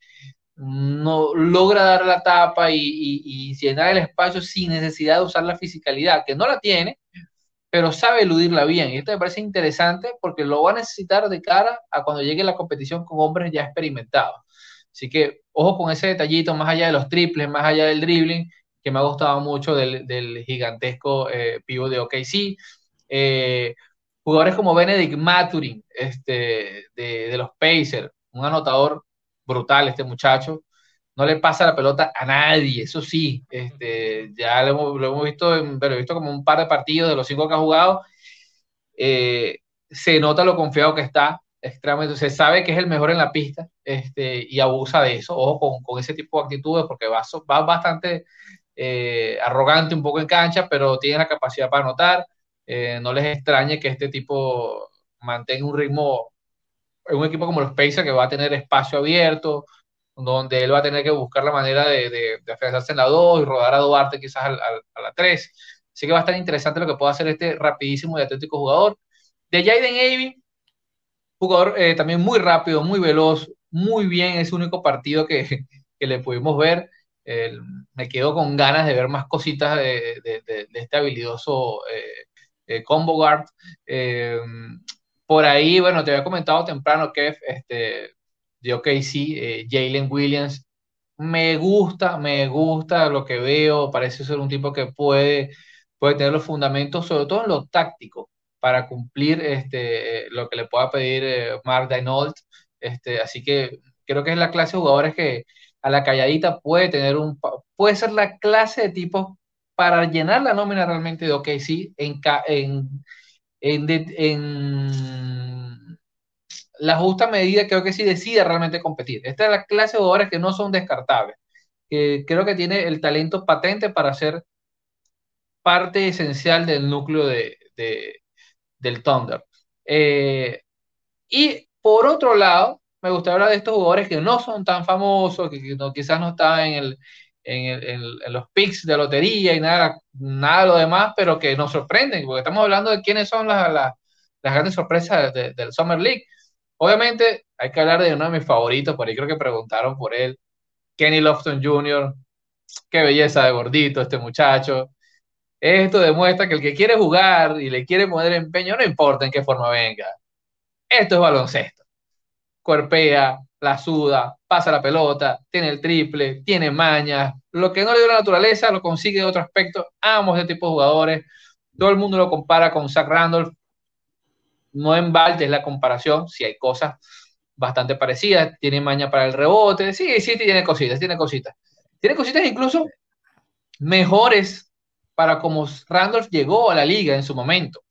no logra dar la tapa y, y, y, llenar el espacio sin necesidad de usar la fisicalidad, que no la tiene, pero sabe eludirla bien. Y esto me parece interesante porque lo va a necesitar de cara a cuando llegue la competición con hombres ya experimentados. Así que ojo con ese detallito, más allá de los triples, más allá del dribbling, que me ha gustado mucho del, del gigantesco eh, pivo de OKC. Eh, jugadores como Benedict Maturin, este, de, de los Pacers, un anotador brutal este muchacho no le pasa la pelota a nadie, eso sí, este, ya lo hemos, lo hemos visto, pero he visto como un par de partidos de los cinco que ha jugado, eh, se nota lo confiado que está, extremadamente, se sabe que es el mejor en la pista este, y abusa de eso, ojo con, con ese tipo de actitudes porque va, va bastante eh, arrogante un poco en cancha, pero tiene la capacidad para anotar, eh, no les extrañe que este tipo mantenga un ritmo en un equipo como los Pacers que va a tener espacio abierto, donde él va a tener que buscar la manera de, de, afianzarse en la 2 y rodar a Duarte quizás a la 3. Así que va a estar interesante lo que pueda hacer este rapidísimo y atlético jugador. De Jaden Avey, jugador eh, también muy rápido, muy veloz, muy bien, es el único partido que, [LAUGHS] que le pudimos ver. me quedo con ganas de ver más cositas de, este habilidoso eh, eh, combo guard. por ahí, bueno, te había comentado temprano que este, de OKC, eh, Jalen Williams, me gusta, me gusta lo que veo, parece ser un tipo que puede, puede tener los fundamentos, sobre todo en lo táctico, para cumplir este, lo que le pueda pedir eh, Mark Dainold. Este, así que creo que es la clase de jugadores que a la calladita puede tener un, puede ser la clase de tipos para llenar la nómina realmente de OKC en, en, en, en la justa medida creo que sí decide realmente competir. Esta es la clase de jugadores que no son descartables, que creo que tiene el talento patente para ser parte esencial del núcleo de, del Thunder. Eh, y por otro lado, me gustaría hablar de estos jugadores que no son tan famosos, que, quizás no están en, el, en, los picks de lotería y nada, nada de lo demás, pero que nos sorprenden, porque estamos hablando de quiénes son las, las, grandes sorpresas del Summer League. Obviamente hay que hablar de uno de mis favoritos, por ahí creo que preguntaron por él, Kenny Lofton Jr., qué belleza de gordito este muchacho. Esto demuestra que el que quiere jugar y le quiere poner empeño, no importa en qué forma venga. Esto es baloncesto. Cuerpea, la suda, pasa la pelota, tiene el triple, tiene mañas. Lo que no le dio la naturaleza lo consigue de otro aspecto. Amo este tipo de jugadores. Todo el mundo lo compara con Zach Randolph no en balde es la comparación, si hay cosas bastante parecidas, tiene maña para el rebote, sí, sí, tiene cositas, tiene cositas. Tiene cositas incluso mejores para como Randolph llegó a la liga en su momento.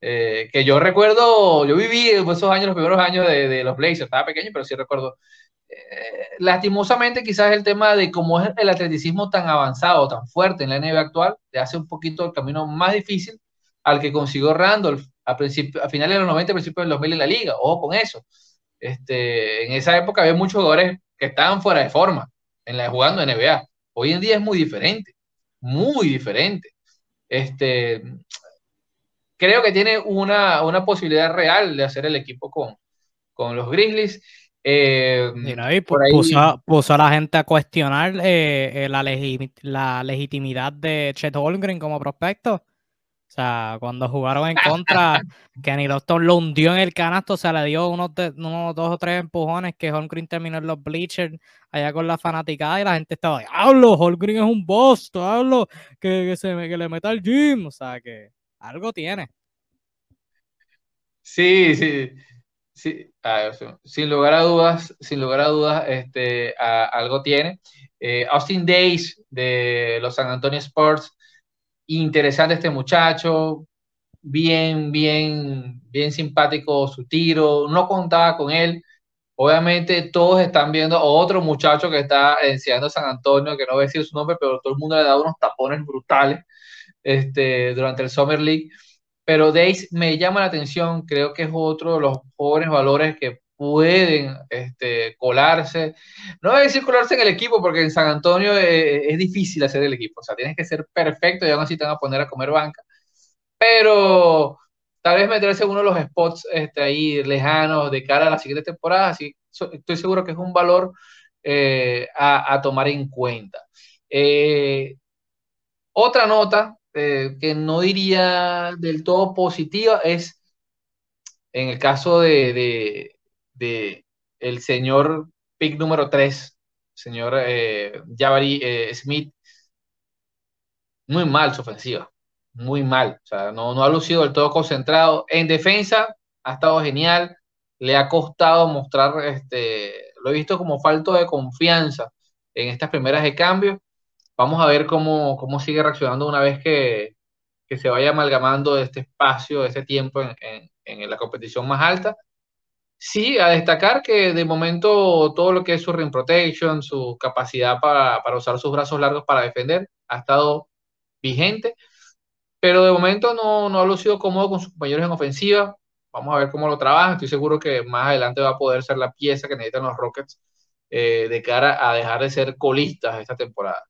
Eh, que yo recuerdo, yo viví esos años, los primeros años de, los Blazers, estaba pequeño, pero sí recuerdo. Eh, lastimosamente, quizás el tema de cómo es el atleticismo tan avanzado, tan fuerte en la NBA actual, le hace un poquito el camino más difícil al que consiguió Randolph a, principio, a finales de los 90, principios del 2000 en la liga. Ojo con eso. Este, en esa época había muchos jugadores que estaban fuera de forma en la, jugando NBA. Hoy en día es muy diferente, muy diferente. Este, creo que tiene una, una posibilidad real de hacer el equipo con, con los Grizzlies. Eh, y puso, a la gente a cuestionar eh, eh, la, la, legitimidad de Chet Holmgren como prospecto. O sea, cuando jugaron en contra, Kenny Lofton lo hundió en el canasto, o sea, le dio unos, unos dos o tres empujones que Holmgren terminó en los bleachers allá con la fanaticada y la gente estaba, hablo, Holmgren es un boss, hablo, que, que, se, que le meta al gym, o sea, que algo tiene. Sí, sí, sí, sin lugar a dudas, sin lugar a dudas, este, algo tiene. Eh, Austin Days de los San Antonio Sports interesante este muchacho, bien, bien, bien simpático su tiro, no contaba con él. Obviamente todos están viendo otro muchacho que está enseñando San Antonio, que no voy a decir su nombre, pero todo el mundo le dado unos tapones brutales este, durante el Summer League. Pero Days me llama la atención, creo que es otro de los jóvenes valores que pueden este, colarse. No voy a decir colarse en el equipo, porque en San Antonio eh, es, difícil hacer el equipo. O sea, tienes que ser perfecto y aún así te van a poner a comer banca. Pero tal vez meterse en uno de los spots este, ahí lejanos de cara a la siguiente temporada. Así, estoy seguro que es un valor eh, a, tomar en cuenta. Eh, otra nota que no diría del todo positiva es en el caso de, de el señor pick número 3, señor eh, eh, Smith, muy mal su ofensiva, muy mal, o sea, no, no ha lucido del todo concentrado. En defensa ha estado genial, le ha costado mostrar, este, lo he visto como falto de confianza en estas primeras de cambio. Vamos a ver cómo, cómo sigue reaccionando una vez que, que se vaya amalgamando este espacio, este tiempo en, en la competición más alta Sí, a destacar que de momento todo lo que es su ring protection, su capacidad para, usar sus brazos largos para defender, ha estado vigente, pero de momento no, no ha lucido cómodo con sus compañeros en ofensiva. Vamos a ver cómo lo trabaja. Estoy seguro que más adelante va a poder ser la pieza que necesitan los Rockets eh, de cara a dejar de ser colistas esta temporada.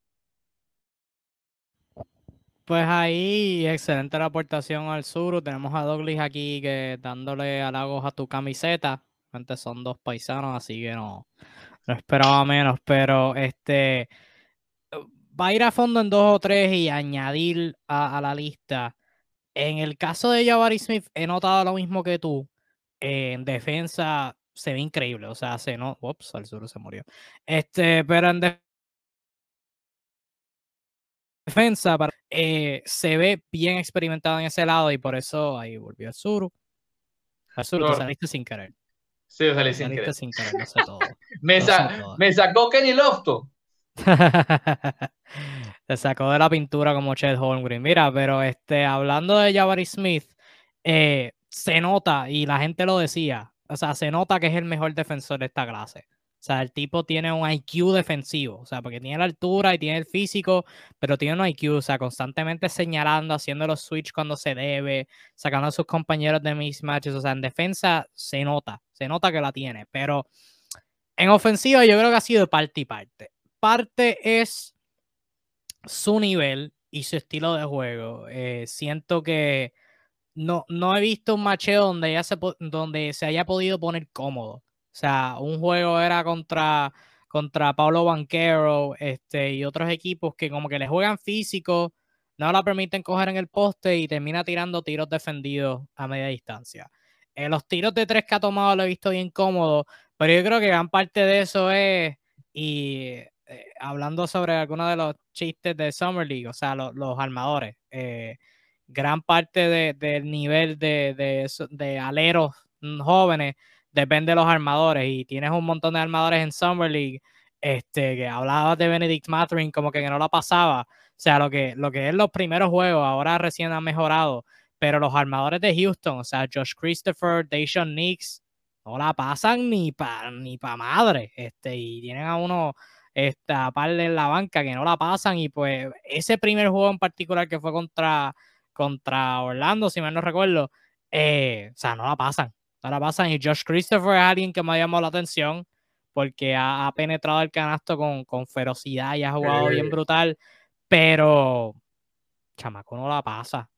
Pues ahí, excelente la aportación al sur. Tenemos a Douglas aquí que dándole halagos a tu camiseta. son dos paisanos, así que no, no esperaba menos. Pero este va a ir a fondo en dos o tres y añadir a, la lista. En el caso de Jabari Smith, he notado lo mismo que tú. en defensa se ve increíble. O sea, se no. Ups, al sur se murió. Este, pero en defensa eh, se ve bien experimentado en ese lado y por eso ahí volvió al sur. Al sur, te saliste sin querer. Sí, salí sin querer. sin querer, no sé todo. [LAUGHS] me, me, sacó Kenny Lofton. [LAUGHS] Se sacó de la pintura como Chet Holmgren. Mira, pero este, hablando de Jabari Smith, eh, se nota, y la gente lo decía, o sea, se nota que es el mejor defensor de esta clase. O sea, el tipo tiene un IQ defensivo, o sea, porque tiene la altura y tiene el físico, pero tiene un IQ, o sea, constantemente señalando, haciendo los switch cuando se debe, sacando a sus compañeros de mismatches, o sea, en defensa se nota, se nota que la tiene, pero en ofensiva yo creo que ha sido parte y parte. Parte es su nivel y su estilo de juego. Eh, siento que no, no he visto un macheo donde, donde se haya podido poner cómodo. O sea, un juego era contra, contra Pablo Banquero este, y otros equipos que como que le juegan físico, no la permiten coger en el poste y termina tirando tiros defendidos a media distancia. En los tiros de tres que ha tomado lo he visto bien cómodo, pero yo creo que gran parte de eso es, y eh, hablando sobre algunos de los chistes de Summer League, o sea, los armadores. Eh, gran parte del nivel de, de, aleros jóvenes depende de los armadores y tienes un montón de armadores en Summer League este, que hablabas de Benedict Mathurin como que, no lo pasaba. O sea, lo que, lo que es los primeros juegos, ahora recién han mejorado. Pero los armadores de Houston, o sea, Josh Christopher, Dayshon Nix, no la pasan ni para ni pa madre. Este, y tienen a uno esta par en la banca que no la pasan. Y pues ese primer juego en particular que fue contra contra Orlando, si mal no recuerdo, eh, o sea, no la pasan, la pasan. Y Josh Christopher es alguien que me ha llamado la atención porque ha, penetrado el canasto con, con, ferocidad y ha jugado bien brutal, pero chamaco no la pasa,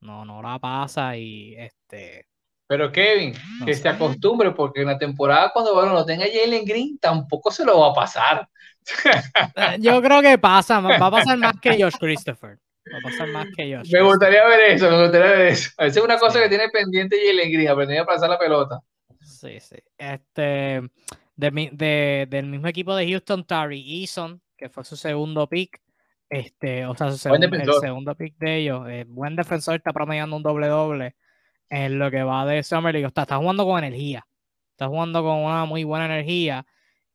no, no la pasa y este... Pero Kevin, que se acostumbre porque en la temporada cuando bueno, no tenga Jalen Green tampoco se lo va a pasar. Eh, yo creo que pasa, [LAUGHS] va a pasar más que Josh Christopher. Va a pasar más que yo. Me gustaría ver eso, me gustaría ver eso. A veces es una cosa que tiene pendiente y Green, aprender a pasar la pelota. Sí, sí. Este, de, del mismo equipo de Houston, Tari Eason, que fue su segundo pick. Este, o sea, su segundo, el segundo pick de ellos. Eh, buen defensor, está promediando un doble doble en lo que va de Summer League. Está, está jugando con energía. Está jugando con una muy buena energía.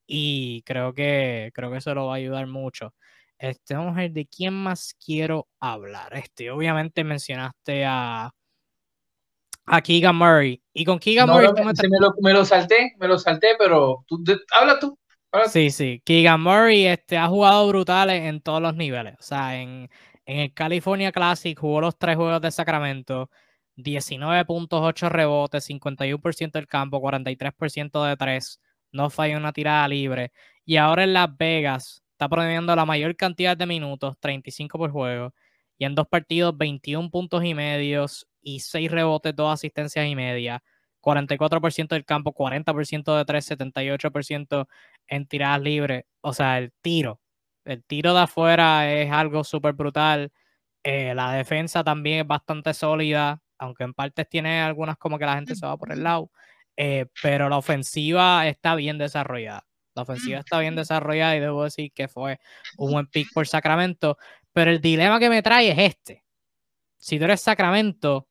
Y creo que, creo que eso lo va a ayudar mucho. Este, vamos a ver de quién más quiero hablar. Este, obviamente mencionaste a, a Keegan Murray. Y con Keegan Murray. me, lo, salté, me lo salté, pero tú, habla tú. Sí, sí. Keegan Murray este, ha jugado brutales en todos los niveles. O sea, en, en el California Classic jugó los tres juegos de Sacramento. 19.8 rebotes, 51% del campo, 43% de tres. No falló una tirada libre. Y ahora en Las Vegas está promediando la mayor cantidad de minutos, 35 por juego, y en dos partidos 21 puntos y medios y 6 rebotes, 2 asistencias y media, 44% del campo, 40% de 3, 78% en tiradas libres. O sea, el tiro, el tiro de afuera es algo súper brutal. Eh, la defensa también es bastante sólida, aunque en partes tiene algunas como que la gente se va por el lado, eh, pero la ofensiva está bien desarrollada. La ofensiva está bien desarrollada y debo decir que fue un buen pick por Sacramento. Pero el dilema que me trae es este. Si tú eres Sacramento,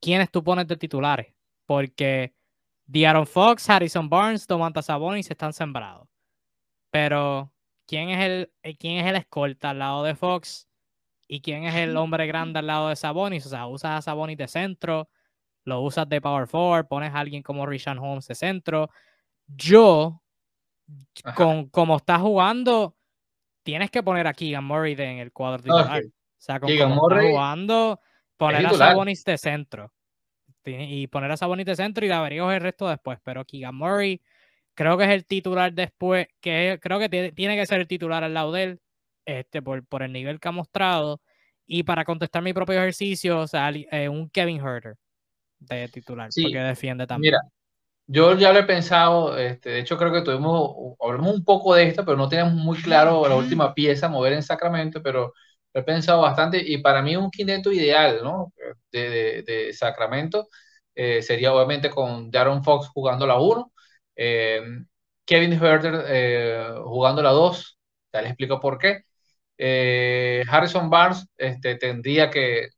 ¿quiénes tú pones de titulares? Porque Diaron Fox, Harrison Barnes, Domantas Sabonis están sembrados. Pero, ¿quién es, el, eh, ¿quién es el escolta al lado de Fox? ¿Y quién es el hombre grande al lado de Sabonis? O sea, usas a Sabonis de centro, lo usas de power forward, pones a alguien como Richard Holmes de centro. Yo con como está jugando, tienes que poner a Keegan Murray en el cuadro titular. O sea, con como está jugando, poner a Sabonis de centro. Y poner a Sabonis de centro y Daveríos el resto después. Pero Keegan Murray creo que es el titular después, que creo que tiene que ser el titular al lado de él, este, por, por el nivel que ha mostrado. Y para contestar mi propio ejercicio, o sea, eh, un Kevin Herter de titular, porque defiende también. Mira, yo ya lo he pensado, este, de hecho creo que tuvimos, hablamos un poco de esto, pero no tenemos muy claro la última pieza, mover en Sacramento, pero lo he pensado bastante y para mí un quinteto ideal, ¿no? De, de, Sacramento eh, sería obviamente con Darren Fox jugando la 1, eh, Kevin Herter eh, jugando la 2, ya les explico por qué. Harrison Barnes este, tendría que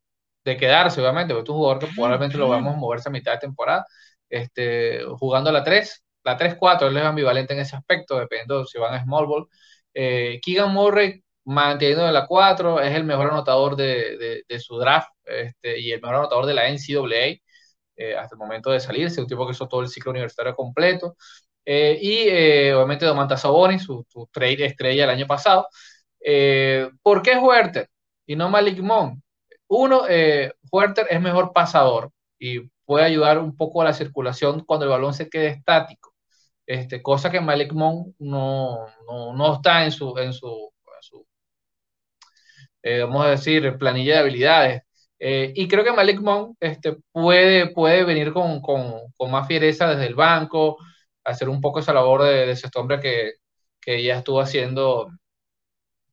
de quedarse, obviamente, porque es un jugador que probablemente lo vamos a moverse a mitad de temporada, este, jugando la 3, la 3-4, él es ambivalente en ese aspecto, dependiendo si van a small ball. Keegan Murray manteniendo en la 4, es el mejor anotador de, de, su draft este, y el mejor anotador de la NCAA eh, hasta el momento de salirse, un tipo que hizo todo el ciclo universitario completo. Eh, y eh, obviamente Domantas Sabonis, su, su, trade estrella el año pasado. ¿Por qué Huerter y no Malik Monk? Uno, Huerter es mejor pasador y puede ayudar un poco a la circulación cuando el balón se quede estático. Este, cosa que Malik Monk no, no, no está en su, en su eh, vamos a decir, planilla de habilidades. Eh, y creo que Malik Monk este, puede, puede venir con, con, con, más fiereza desde el banco, hacer un poco esa labor de, de ese hombre que, que, ya estuvo haciendo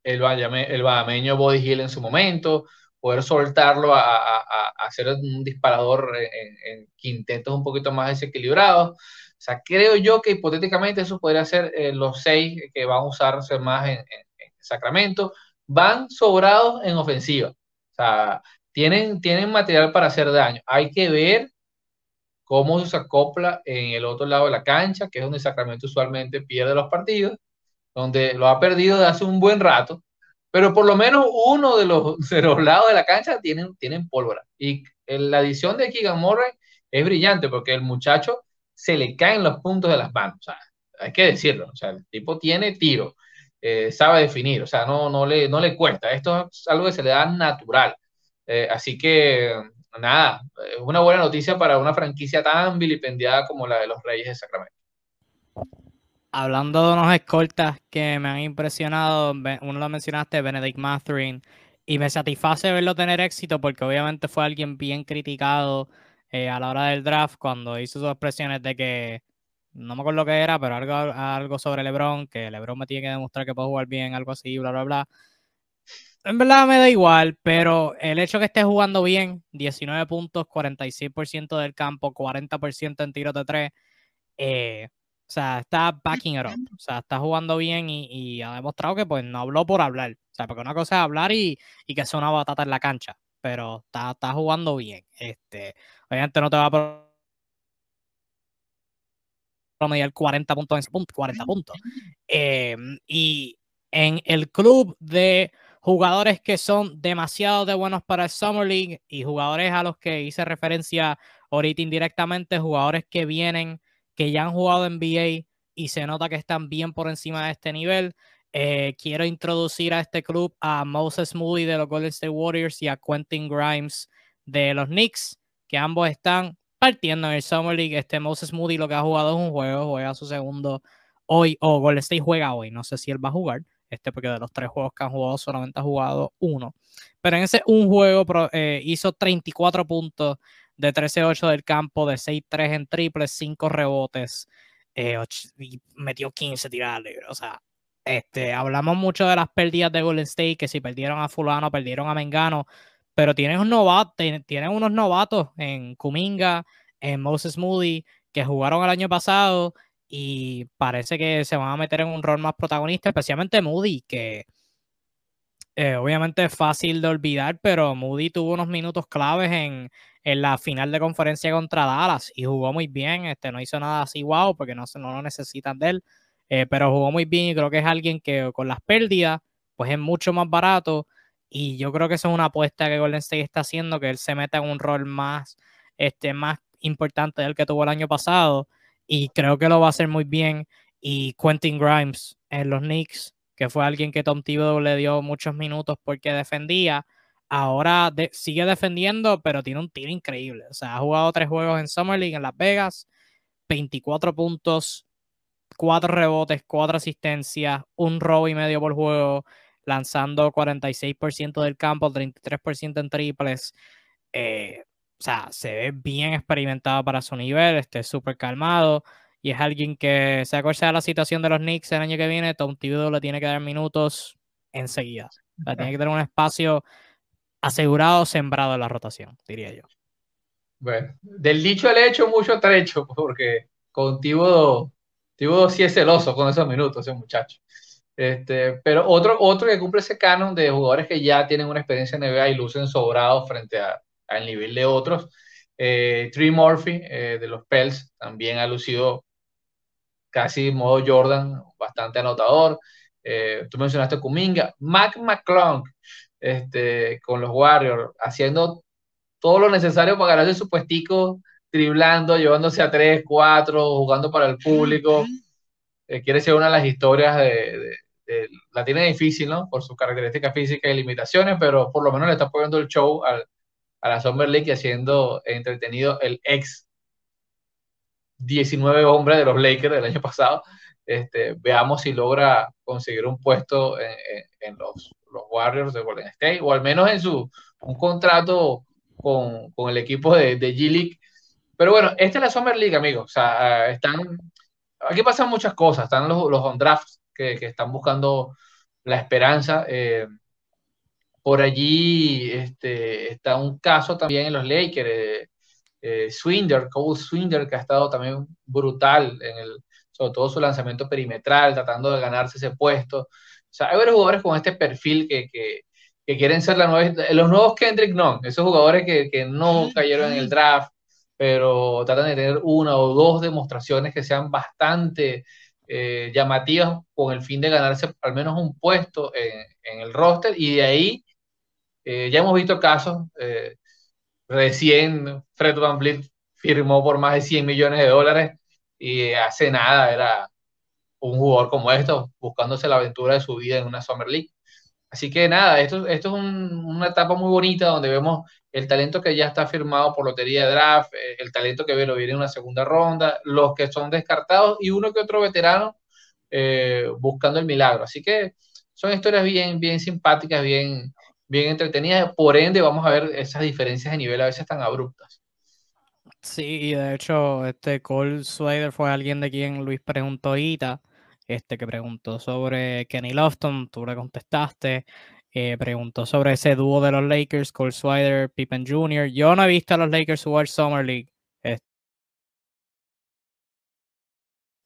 el, el bahameño Body Hill en su momento, poder soltarlo a, a, a hacer un disparador en, en, quintetos un poquito más desequilibrados. O sea, creo yo que hipotéticamente eso podría ser eh, los seis que van a usarse más en, en Sacramento van sobrados en ofensiva. O sea, tienen, tienen material para hacer daño. Hay que ver cómo se acopla en el otro lado de la cancha, que es donde Sacramento usualmente pierde los partidos, donde lo ha perdido de hace un buen rato, pero por lo menos uno de los, [LAUGHS] de lados de la cancha tienen, tienen pólvora. Y la adición de Keegan Murray es brillante porque el muchacho se le caen los puntos de las manos. O sea, hay que decirlo. O sea, el tipo tiene tiro. Eh, sabe definir, o sea, no, no, le, no le cuesta. Esto es algo que se le da natural. Eh, así que, nada, es una buena noticia para una franquicia tan vilipendiada como la de los Reyes de Sacramento. Hablando de unos escoltas que me han impresionado, uno lo mencionaste, Benedict Mathurin, y me satisface verlo tener éxito porque obviamente fue alguien bien criticado eh, a la hora del draft cuando hizo sus expresiones de que no me acuerdo que era, pero algo, algo sobre LeBron, que LeBron me tiene que demostrar que puedo jugar bien, algo así, bla, bla, bla. En verdad me da igual, pero el hecho que esté jugando bien, 19 puntos, 46% del campo, 40% en tiros de 3, eh, o sea, está backing it up. O sea, está jugando bien y, ha demostrado que pues no habló por hablar. O sea, porque una cosa es hablar y, y que sea una batata en la cancha, pero está, está jugando bien. Este, obviamente no te va a promediar 40 puntos en 40 puntos. Em, y en el club de jugadores que son demasiado de buenos para el Summer League y jugadores a los que hice referencia ahorita indirectamente, jugadores que vienen, que ya han jugado en NBA y se nota que están bien por encima de este nivel. Eh, quiero introducir a este club a Moses Moody de los Golden State Warriors y a Quentin Grimes de los Knicks, que ambos están partiendo en el Summer League. Este Moses Moody lo que ha jugado es un juego, juega su segundo hoy, o Golden State juega hoy. No sé si él va a jugar, este porque de los tres juegos que han jugado solamente ha jugado uno. Pero en ese un juego eh, hizo 34 puntos de 13-8 del campo, de 6-3 en triples, 5 rebotes, eh, y metió 15 tiradas libres. O sea, este, hablamos mucho de las pérdidas de Golden State, que si perdieron a fulano, perdieron a Mengano, pero tienen, un novato, tienen unos novatos en Kuminga, en Moses Moody, que jugaron el año pasado y parece que se van a meter en un rol más protagonista, especialmente Moody, que eh, obviamente es fácil de olvidar, pero Moody tuvo unos minutos claves en, en, la final de conferencia contra Dallas y jugó muy bien, este, no hizo nada así wow, porque no, no lo necesitan de él, eh, pero jugó muy bien y creo que es alguien que con las pérdidas, pues es mucho más barato y yo creo que eso es una apuesta que Golden State está haciendo, que él se meta en un rol más, este, más importante del que tuvo el año pasado. Y creo que lo va a hacer muy bien. Y Quentin Grimes en los Knicks, que fue alguien que Tom Thibodeau le dio muchos minutos porque defendía. Ahora sigue defendiendo, pero tiene un tiro increíble. O sea, ha jugado tres juegos en Summer League en Las Vegas, 24 puntos, cuatro rebotes, cuatro asistencias, un robo y medio por juego lanzando 46% del campo, 33% en triples. Eh, o sea, se ve bien experimentado para su nivel, este súper calmado y es alguien que se acuerda de la situación de los Knicks el año que viene, Tom Thibodeau le tiene que dar minutos enseguida. O tiene que tener un espacio asegurado, sembrado en la rotación, diría yo. Bueno, del dicho al hecho, mucho trecho, porque con Tibo, sí es celoso con esos minutos, ese muchacho. Este, pero otro, otro que cumple ese canon de jugadores que ya tienen una experiencia en NBA y lucen sobrados frente al nivel de otros. Eh, Tree Murphy eh, de los Pels también ha lucido casi modo Jordan, bastante anotador. Eh, tú mencionaste Kuminga, Mac McClung este, con los Warriors, haciendo todo lo necesario para ganarse su puestico, driblando, llevándose a 3, 4, jugando para el público. Eh, quiere ser una de las historias de, La tiene difícil, ¿no? Por sus características físicas y limitaciones, pero por lo menos le está poniendo el show a la Summer League y haciendo entretenido el ex 19 hombres de los Lakers del año pasado. Este, veamos si logra conseguir un puesto en, los, los, Warriors de Golden State, o al menos en su un contrato con, con el equipo de, de G-League. Pero bueno, esta es la Summer League, amigos. O sea, están, aquí pasan muchas cosas. Están los, los on drafts que, que están buscando la esperanza. Eh, por allí este, está un caso también en los Lakers. Eh, eh, Swinder, Cole Swinder, que ha estado también brutal en el, sobre todo su lanzamiento perimetral, tratando de ganarse ese puesto. O sea, hay varios jugadores con este perfil que, que, que quieren ser la nueva, los nuevos Kendrick Nunn, esos jugadores que, que no cayeron en el draft, pero tratan de tener una o dos demostraciones que sean bastante eh, llamativas con el fin de ganarse al menos un puesto en, en el roster y de ahí eh, ya hemos visto casos eh, Recién Fred Van Vliet firmó por más de 100 millones de dólares y hace nada era un jugador como esto, buscándose la aventura de su vida en una Summer League. Así que nada, esto, esto es una etapa muy bonita donde vemos el talento que ya está firmado por Lotería de Draft, eh, el talento que lo viene en una segunda ronda, los que son descartados y uno que otro veterano eh, buscando el milagro. Así que son historias bien, bien simpáticas, bien, bien entretenidas. Por ende, vamos a ver esas diferencias de nivel a veces tan abruptas. Sí, y de hecho, este Cole Swader fue alguien de quien Luis preguntó ahorita, este que preguntó sobre Kenny Lofton, tú le contestaste, eh, preguntó sobre ese dúo de los Lakers, Cole Swider, Pippen Jr. Yo no he visto a los Lakers jugar Summer League,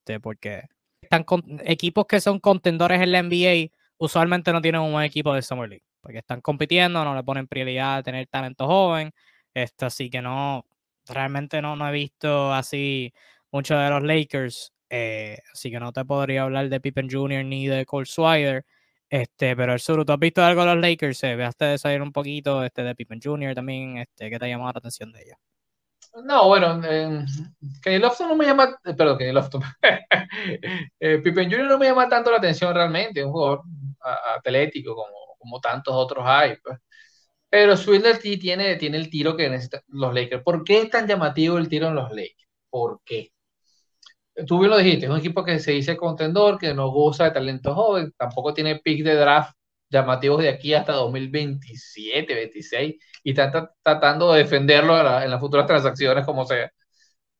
este, porque están equipos que son contendores en la NBA usualmente no tienen un buen equipo de Summer League porque están compitiendo, no le ponen prioridad a tener talento joven. Esto, así que no, realmente no, no he visto así mucho de los Lakers. Eh, así que no te podría hablar de Pippen Jr. ni de Cole Swider. Este, pero el sur, ¿tú has visto algo de los Lakers? Eh, ¿Veaste de salir un poquito este, de Pippen Jr. también? Este, ¿Qué te ha llamado la atención de ellos? No, bueno, eh, Kenny Lofton no me llama, eh, perdón, Kenny Lofton. [LAUGHS] eh, Pippen Jr. no me llama tanto la atención realmente, un jugador atlético como como tantos otros hay. Pues. Pero Swindler tiene, tiene el tiro que necesitan los Lakers. ¿Por qué es tan llamativo el tiro en los Lakers? ¿Por qué? Tú bien lo dijiste, es un equipo que se dice contendor, que no goza de talento joven, tampoco tiene pick de draft llamativos de aquí hasta 2027, 26, y están tratando de defenderlo en, las futuras transacciones como sea.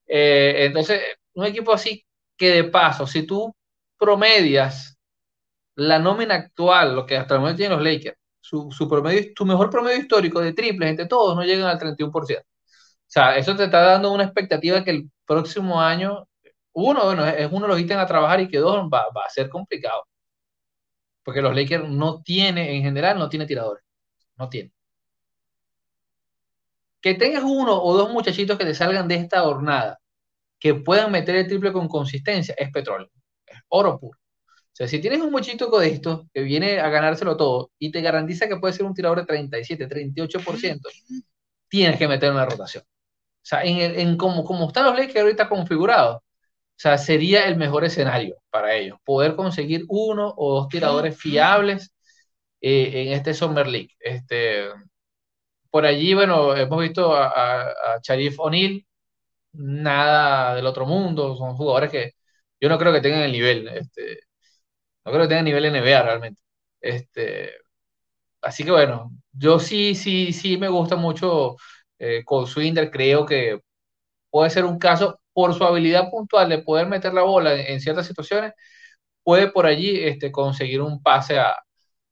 Eh, entonces, un equipo así que de paso, si tú promedias la nómina actual, lo que hasta el momento tienen los Lakers, su, su, promedio, su mejor promedio histórico de triples entre todos no llegan al 31%. O sea, eso te está dando una expectativa que el próximo año, uno, bueno, es uno los ítems a trabajar y que dos va, va a ser complicado. Porque los Lakers no tienen, en general, no tiene tiradores. No tiene. Que tengas uno o dos muchachitos que te salgan de esta jornada, que puedan meter el triple con consistencia, es petróleo. Es oro puro. O sea, si tienes un muchito de esto que viene a ganárselo todo y te garantiza que puede ser un tirador de 37, 38%, tienes que meter una rotación. O sea, en, en como, como están los Lakers ahorita configurados, o sea, sería el mejor escenario para ellos, poder conseguir uno o dos tiradores fiables eh, en este Summer League. Este, por allí, bueno, hemos visto a, a, a Sharif O'Neal, nada del otro mundo, son jugadores que yo no creo que tengan el nivel. Este, no creo que tenga nivel NBA realmente. Este, así que bueno, yo sí, sí, sí me gusta mucho eh, con Swinder. Creo que puede ser un caso por su habilidad puntual de poder meter la bola en, ciertas situaciones, puede por allí este, conseguir un pase a,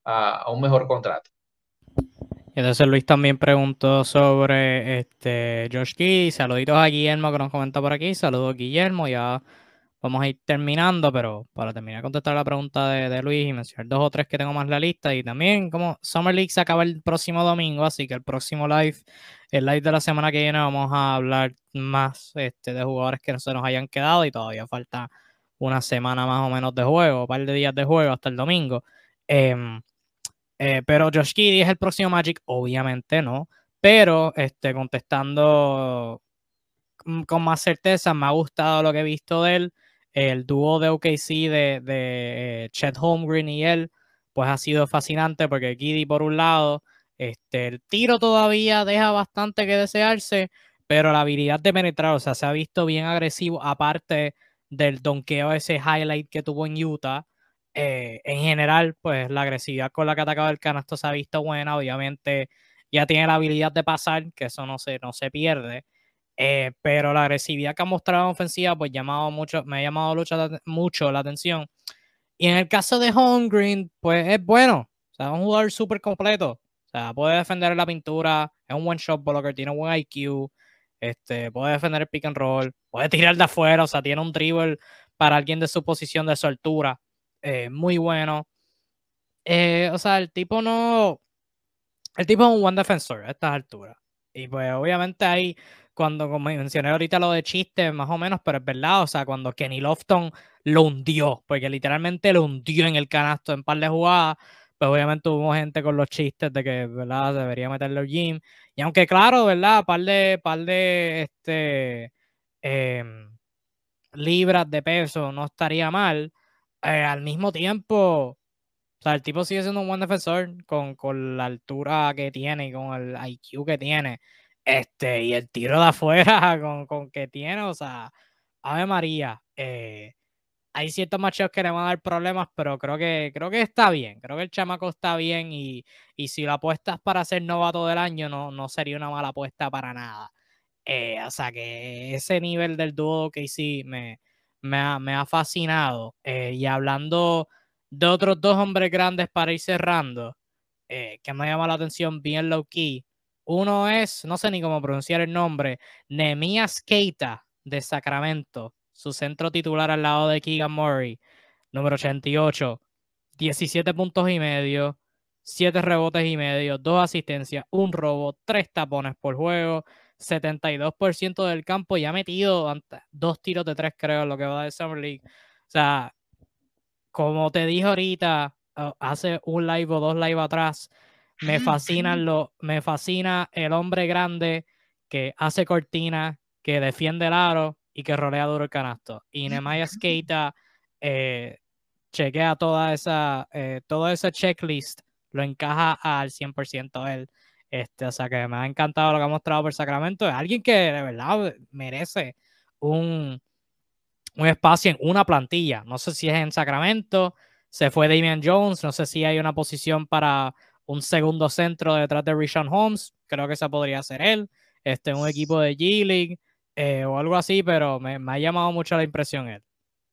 a, un mejor contrato. Entonces Luis también preguntó sobre este Josh Key. Saluditos a Guillermo que nos comenta por aquí. Saludos Guillermo. Ya vamos a ir terminando, pero para terminar de contestar la pregunta de, Luis y mencionar dos o tres que tengo más en la lista. Y también como Summer League se acaba el próximo domingo, así que el próximo live, el live de la semana que viene, vamos a hablar más este, de jugadores que no se nos hayan quedado y todavía falta una semana más o menos de juego, un par de días de juego hasta el domingo. Em, eh, pero Josh Giddy es el próximo Magic, obviamente no. Pero este, contestando con más certeza, me ha gustado lo que he visto de él. El dúo de OKC de, de eh, Chet Holmgren y él, pues ha sido fascinante porque Giddy por un lado, este, el tiro todavía deja bastante que desearse, pero la habilidad de penetrar, o sea, se ha visto bien agresivo, aparte del donkeo, ese highlight que tuvo en Utah. Eh, en general, pues la agresividad con la que ha atacado el canasto se ha visto buena. Obviamente, ya tiene la habilidad de pasar, que eso no se, no se pierde. Eh, pero la agresividad que ha mostrado en ofensiva, pues llamado mucho, me ha llamado mucho, la atención. Y en el caso de Holmgren, pues es bueno. O sea, es un jugador súper completo. O sea, puede defender la pintura, es un buen shot blocker, tiene un buen IQ, este, puede defender el pick and roll, puede tirar de afuera, o sea, tiene un dribble para alguien de su posición, de su altura. Eh, muy bueno. Eh, o sea, el tipo no. El tipo es un buen defensor a estas alturas. Y pues obviamente hay, cuando como mencioné ahorita lo de chiste, más o menos, pero es verdad, o sea, cuando Kenny Lofton lo hundió, porque literalmente lo hundió en el canasto en par de jugadas, pues obviamente hubo gente con los chistes de que, ¿verdad? Debería meterle al gym. Y aunque claro, ¿verdad? Par de, par de, este, em, libras de peso no estaría mal, eh, al mismo tiempo, o sea, el tipo sigue siendo un buen defensor con, con, la altura que tiene y con el IQ que tiene. Este, y el tiro de afuera [LAUGHS] con, con que tiene, o sea, Ave María. Eh, hay ciertos machos que le van a dar problemas, pero creo que, creo que está bien. Creo que el chamaco está bien y, y si lo apuestas para ser novato del año, no, no sería una mala apuesta para nada. Eh, o sea que ese nivel del dúo que sí me, me ha, fascinado. Eh, y hablando de otros dos hombres grandes para ir cerrando, que me llama la atención bien low key. Uno es, no sé ni cómo pronunciar el nombre, Nehemias Keita de Sacramento, su centro titular al lado de Keegan Murray, número 88, 17 puntos y medio, 7 rebotes y medio, 2 asistencias, un robo, 3 tapones por juego, 72% del campo y ha metido dos tiros de tres, creo, lo que va de Summer League. O sea, como te dije ahorita, hace un live o dos live atrás, me fascina, lo, me fascina el hombre grande que hace cortina, que defiende el aro y que rolea duro el canasto. Y Nemaya Skeita eh, chequea toda esa, eh, toda esa checklist, lo encaja al 100% él. Este, o sea que me ha encantado lo que ha mostrado por Sacramento. Es alguien que de verdad merece un, un espacio en una plantilla. No sé si es en Sacramento, se fue Damian Jones, no sé si hay una posición para un segundo centro detrás de Rishon Holmes, creo que esa podría ser él, este, un equipo de G-League eh, o algo así, pero me, me, ha llamado mucho la impresión él.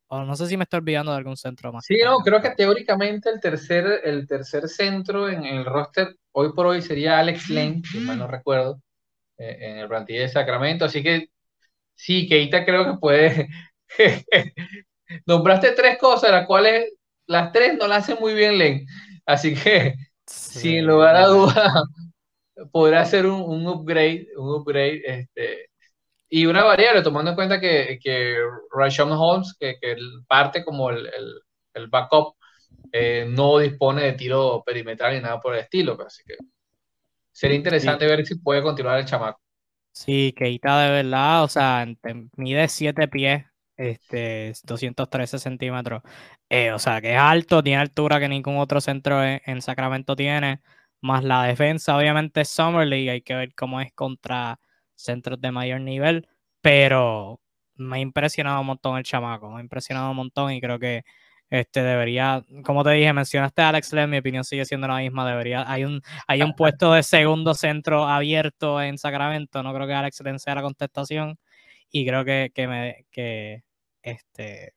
O no sé si me estoy olvidando de algún centro más. Sí, no, creo que teóricamente el tercer, el tercer centro en el roster hoy por hoy sería Alex Lane, si mal no recuerdo, eh, en el plantilla de Sacramento. Así que sí, Keita creo que puede. [LAUGHS] Nombraste tres cosas, las cuales las tres no las hace muy bien Lane. Así que, sin lugar a dudas, [LAUGHS] podrá ser un, upgrade, un upgrade, este, y una variable, tomando en cuenta que, que Rashon Holmes, que, que parte como el, el, el backup eh, no dispone de tiro perimetral ni nada por el estilo. Pues, así que sería interesante ver si puede continuar el chamaco. Sí, Keita de verdad, o sea, mide 7 pies, este, 213 centímetros. Eh, o sea, que es alto, tiene altura que ningún otro centro en, Sacramento tiene. Más la defensa, obviamente, es Summer League, hay que ver cómo es contra centros de mayor nivel. Pero me ha impresionado un montón el chamaco, me ha impresionado un montón y creo que este debería, como te dije, mencionaste a Alex Len, mi opinión sigue siendo la misma. Debería, hay un, hay un puesto de segundo centro abierto en Sacramento. No creo que Alex Len sea la contestación. Y creo que, que me que este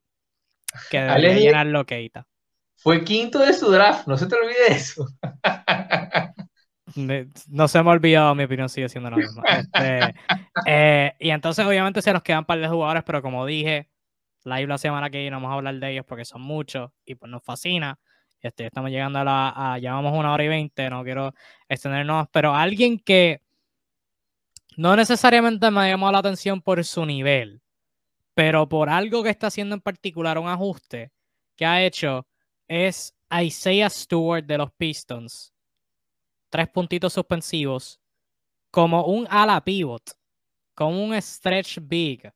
que debería llenarlo Keita. Fue quinto de su draft, no se te olvide eso. no se me ha olvidado, mi opinión sigue siendo la misma. Este, [LAUGHS] eh, y entonces, obviamente, se nos quedan un par de jugadores, pero como dije, live la semana que viene vamos a hablar de ellos porque son muchos y pues nos fascina. Este, estamos llegando a la. llevamos una hora y veinte, no quiero extendernos, pero alguien que no necesariamente me ha llamado la atención por su nivel, pero por algo que está haciendo en particular, un ajuste que ha hecho, es Isaiah Stewart de los Pistons. Tres puntitos suspensivos. Como un ala pivot. Como un stretch big. O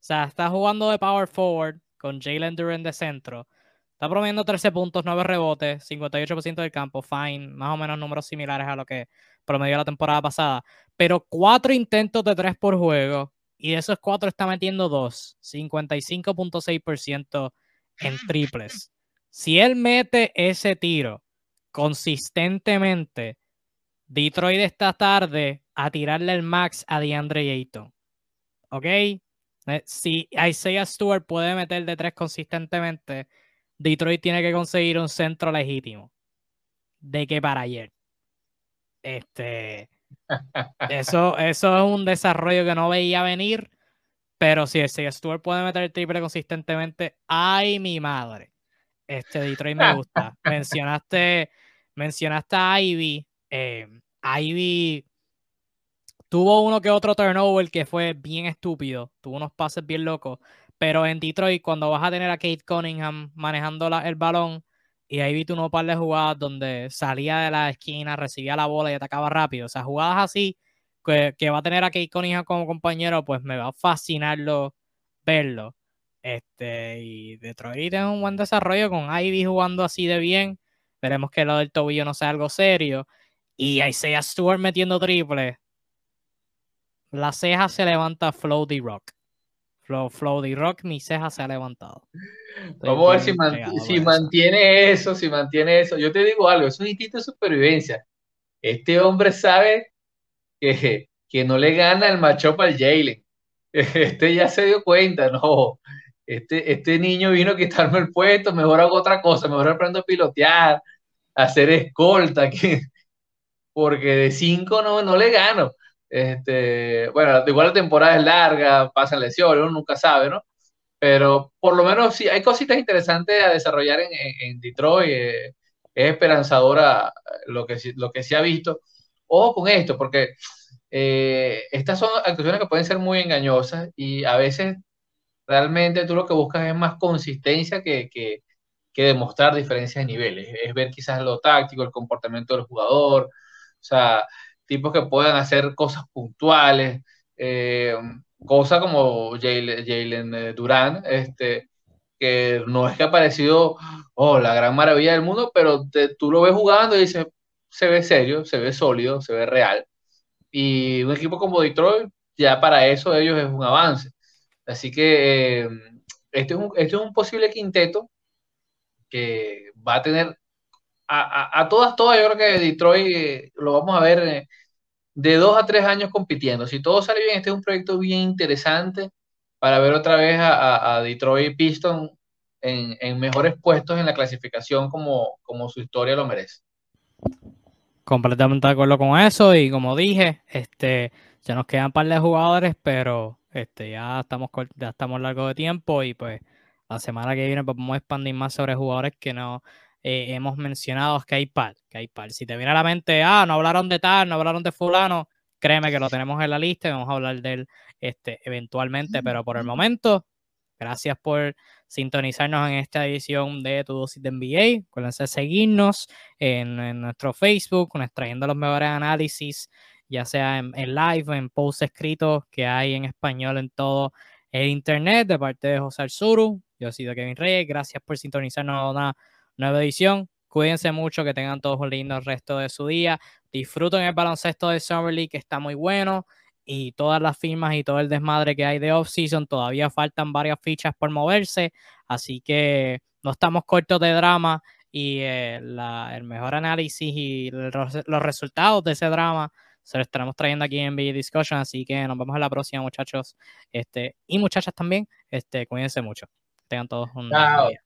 sea, está jugando de power forward con Jalen Duran de centro. Está promediando 13 puntos, 9 rebotes, 58% del campo, fine, más o menos números similares a lo que promedió la temporada pasada. Pero cuatro intentos de 3 por juego, y de esos cuatro está metiendo 2, 55.6% en triples. Si él mete ese tiro consistentemente, Detroit esta tarde a tirarle el max a DeAndre Ayton. ¿Ok? Eh, si Isaiah Stewart puede meter de tres consistentemente, Detroit tiene que conseguir un centro legítimo. De que para ayer. Este. Eso, eso es un desarrollo que no veía venir. Pero si Isaiah Stewart puede meter el triple consistentemente, ¡ay, mi madre! Este Detroit me gusta. [LAUGHS] mencionaste, mencionaste a Ivy. Eh, Ivy tuvo uno que otro turnover que fue bien estúpido. Tuvo unos pases bien locos. Pero en Detroit, cuando vas a tener a Kate Cunningham manejando el balón, y ahí vi un par de jugadas donde salía de la esquina, recibía la bola y atacaba rápido. O sea, jugadas así que, que va a tener a Kate Cunningham como compañero, pues me va a fascinarlo verlo. Este, y Detroit tiene un buen desarrollo con Ivy jugando así de bien. Veremos que lo del tobillo no sea algo serio. Y Isaiah Stewart metiendo triple. La ceja se levanta Floaty Rock. Flow, Floaty Rock, mi ceja se ha levantado. Vamos a ver si, mantiene eso, si mantiene eso. Yo te digo algo, es un instinto de supervivencia. Este hombre sabe que, que no le gana el macho al Jalen. [LAUGHS] Este ya se dio cuenta, no este, este niño vino a quitarme el puesto, mejor hago otra cosa, mejor aprendo a pilotear, a hacer escolta, [LAUGHS] que, porque de cinco no, no le gano. Este, bueno, igual la temporada es larga, pasan lesiones, uno nunca sabe, ¿no? Pero por lo menos sí, hay cositas interesantes a desarrollar en, en, Detroit. Eh, es esperanzadora lo que, lo que se ha visto. Ojo con esto, porque eh, estas son actuaciones que pueden ser muy engañosas y a veces realmente tú lo que buscas es más consistencia que, que, demostrar diferencias de niveles. Es ver quizás lo táctico, el comportamiento del jugador, o sea, tipos que puedan hacer cosas puntuales, eh, cosas como Jalen eh, Durán, este, que no es que ha parecido oh, la gran maravilla del mundo, pero tú lo ves jugando y dices, se ve serio, se ve sólido, se ve real. Y un equipo como Detroit, ya para eso ellos es un avance. Así que eh, este, es un, este es un posible quinteto que va a tener a, todas, todas, yo creo que Detroit eh, lo vamos a ver eh, de dos a tres años compitiendo. Si todo sale bien, este es un proyecto bien interesante para ver otra vez a, Detroit Pistons en, en, mejores puestos en la clasificación como, como su historia lo merece. Completamente de acuerdo con eso y como dije, este, ya nos quedan un par de jugadores, pero este, ya estamos ya estamos largo de tiempo y pues la semana que viene pues, vamos a expandir más sobre jugadores que no eh, hemos mencionado hay par. Si te viene a la mente, ah, no hablaron de tal, no hablaron de fulano, créeme que lo tenemos en la lista y vamos a hablar de él este, eventualmente, pero por el momento, gracias por sintonizarnos en esta edición de Tu Dosis de NBA. Acuérdense de seguirnos en, en nuestro Facebook, extrayendo los mejores análisis ya sea en, live, en posts escritos que hay en español en todo el internet, de parte de José Arzuru. Yo soy de Kevin Reyes, gracias por sintonizarnos una nueva edición. Cuídense mucho, que tengan todos un lindo resto de su día. Disfruten el baloncesto de Summer League, que está muy bueno. Y todas las firmas y todo el desmadre que hay de off-season, todavía faltan varias fichas por moverse. Así que no estamos cortos de drama. Y eh, el mejor análisis y los resultados de ese drama se lo estaremos trayendo aquí en BG Discussion, así que nos vemos en la próxima, muchachos, este, y muchachas también, este, cuídense mucho, tengan todos un día.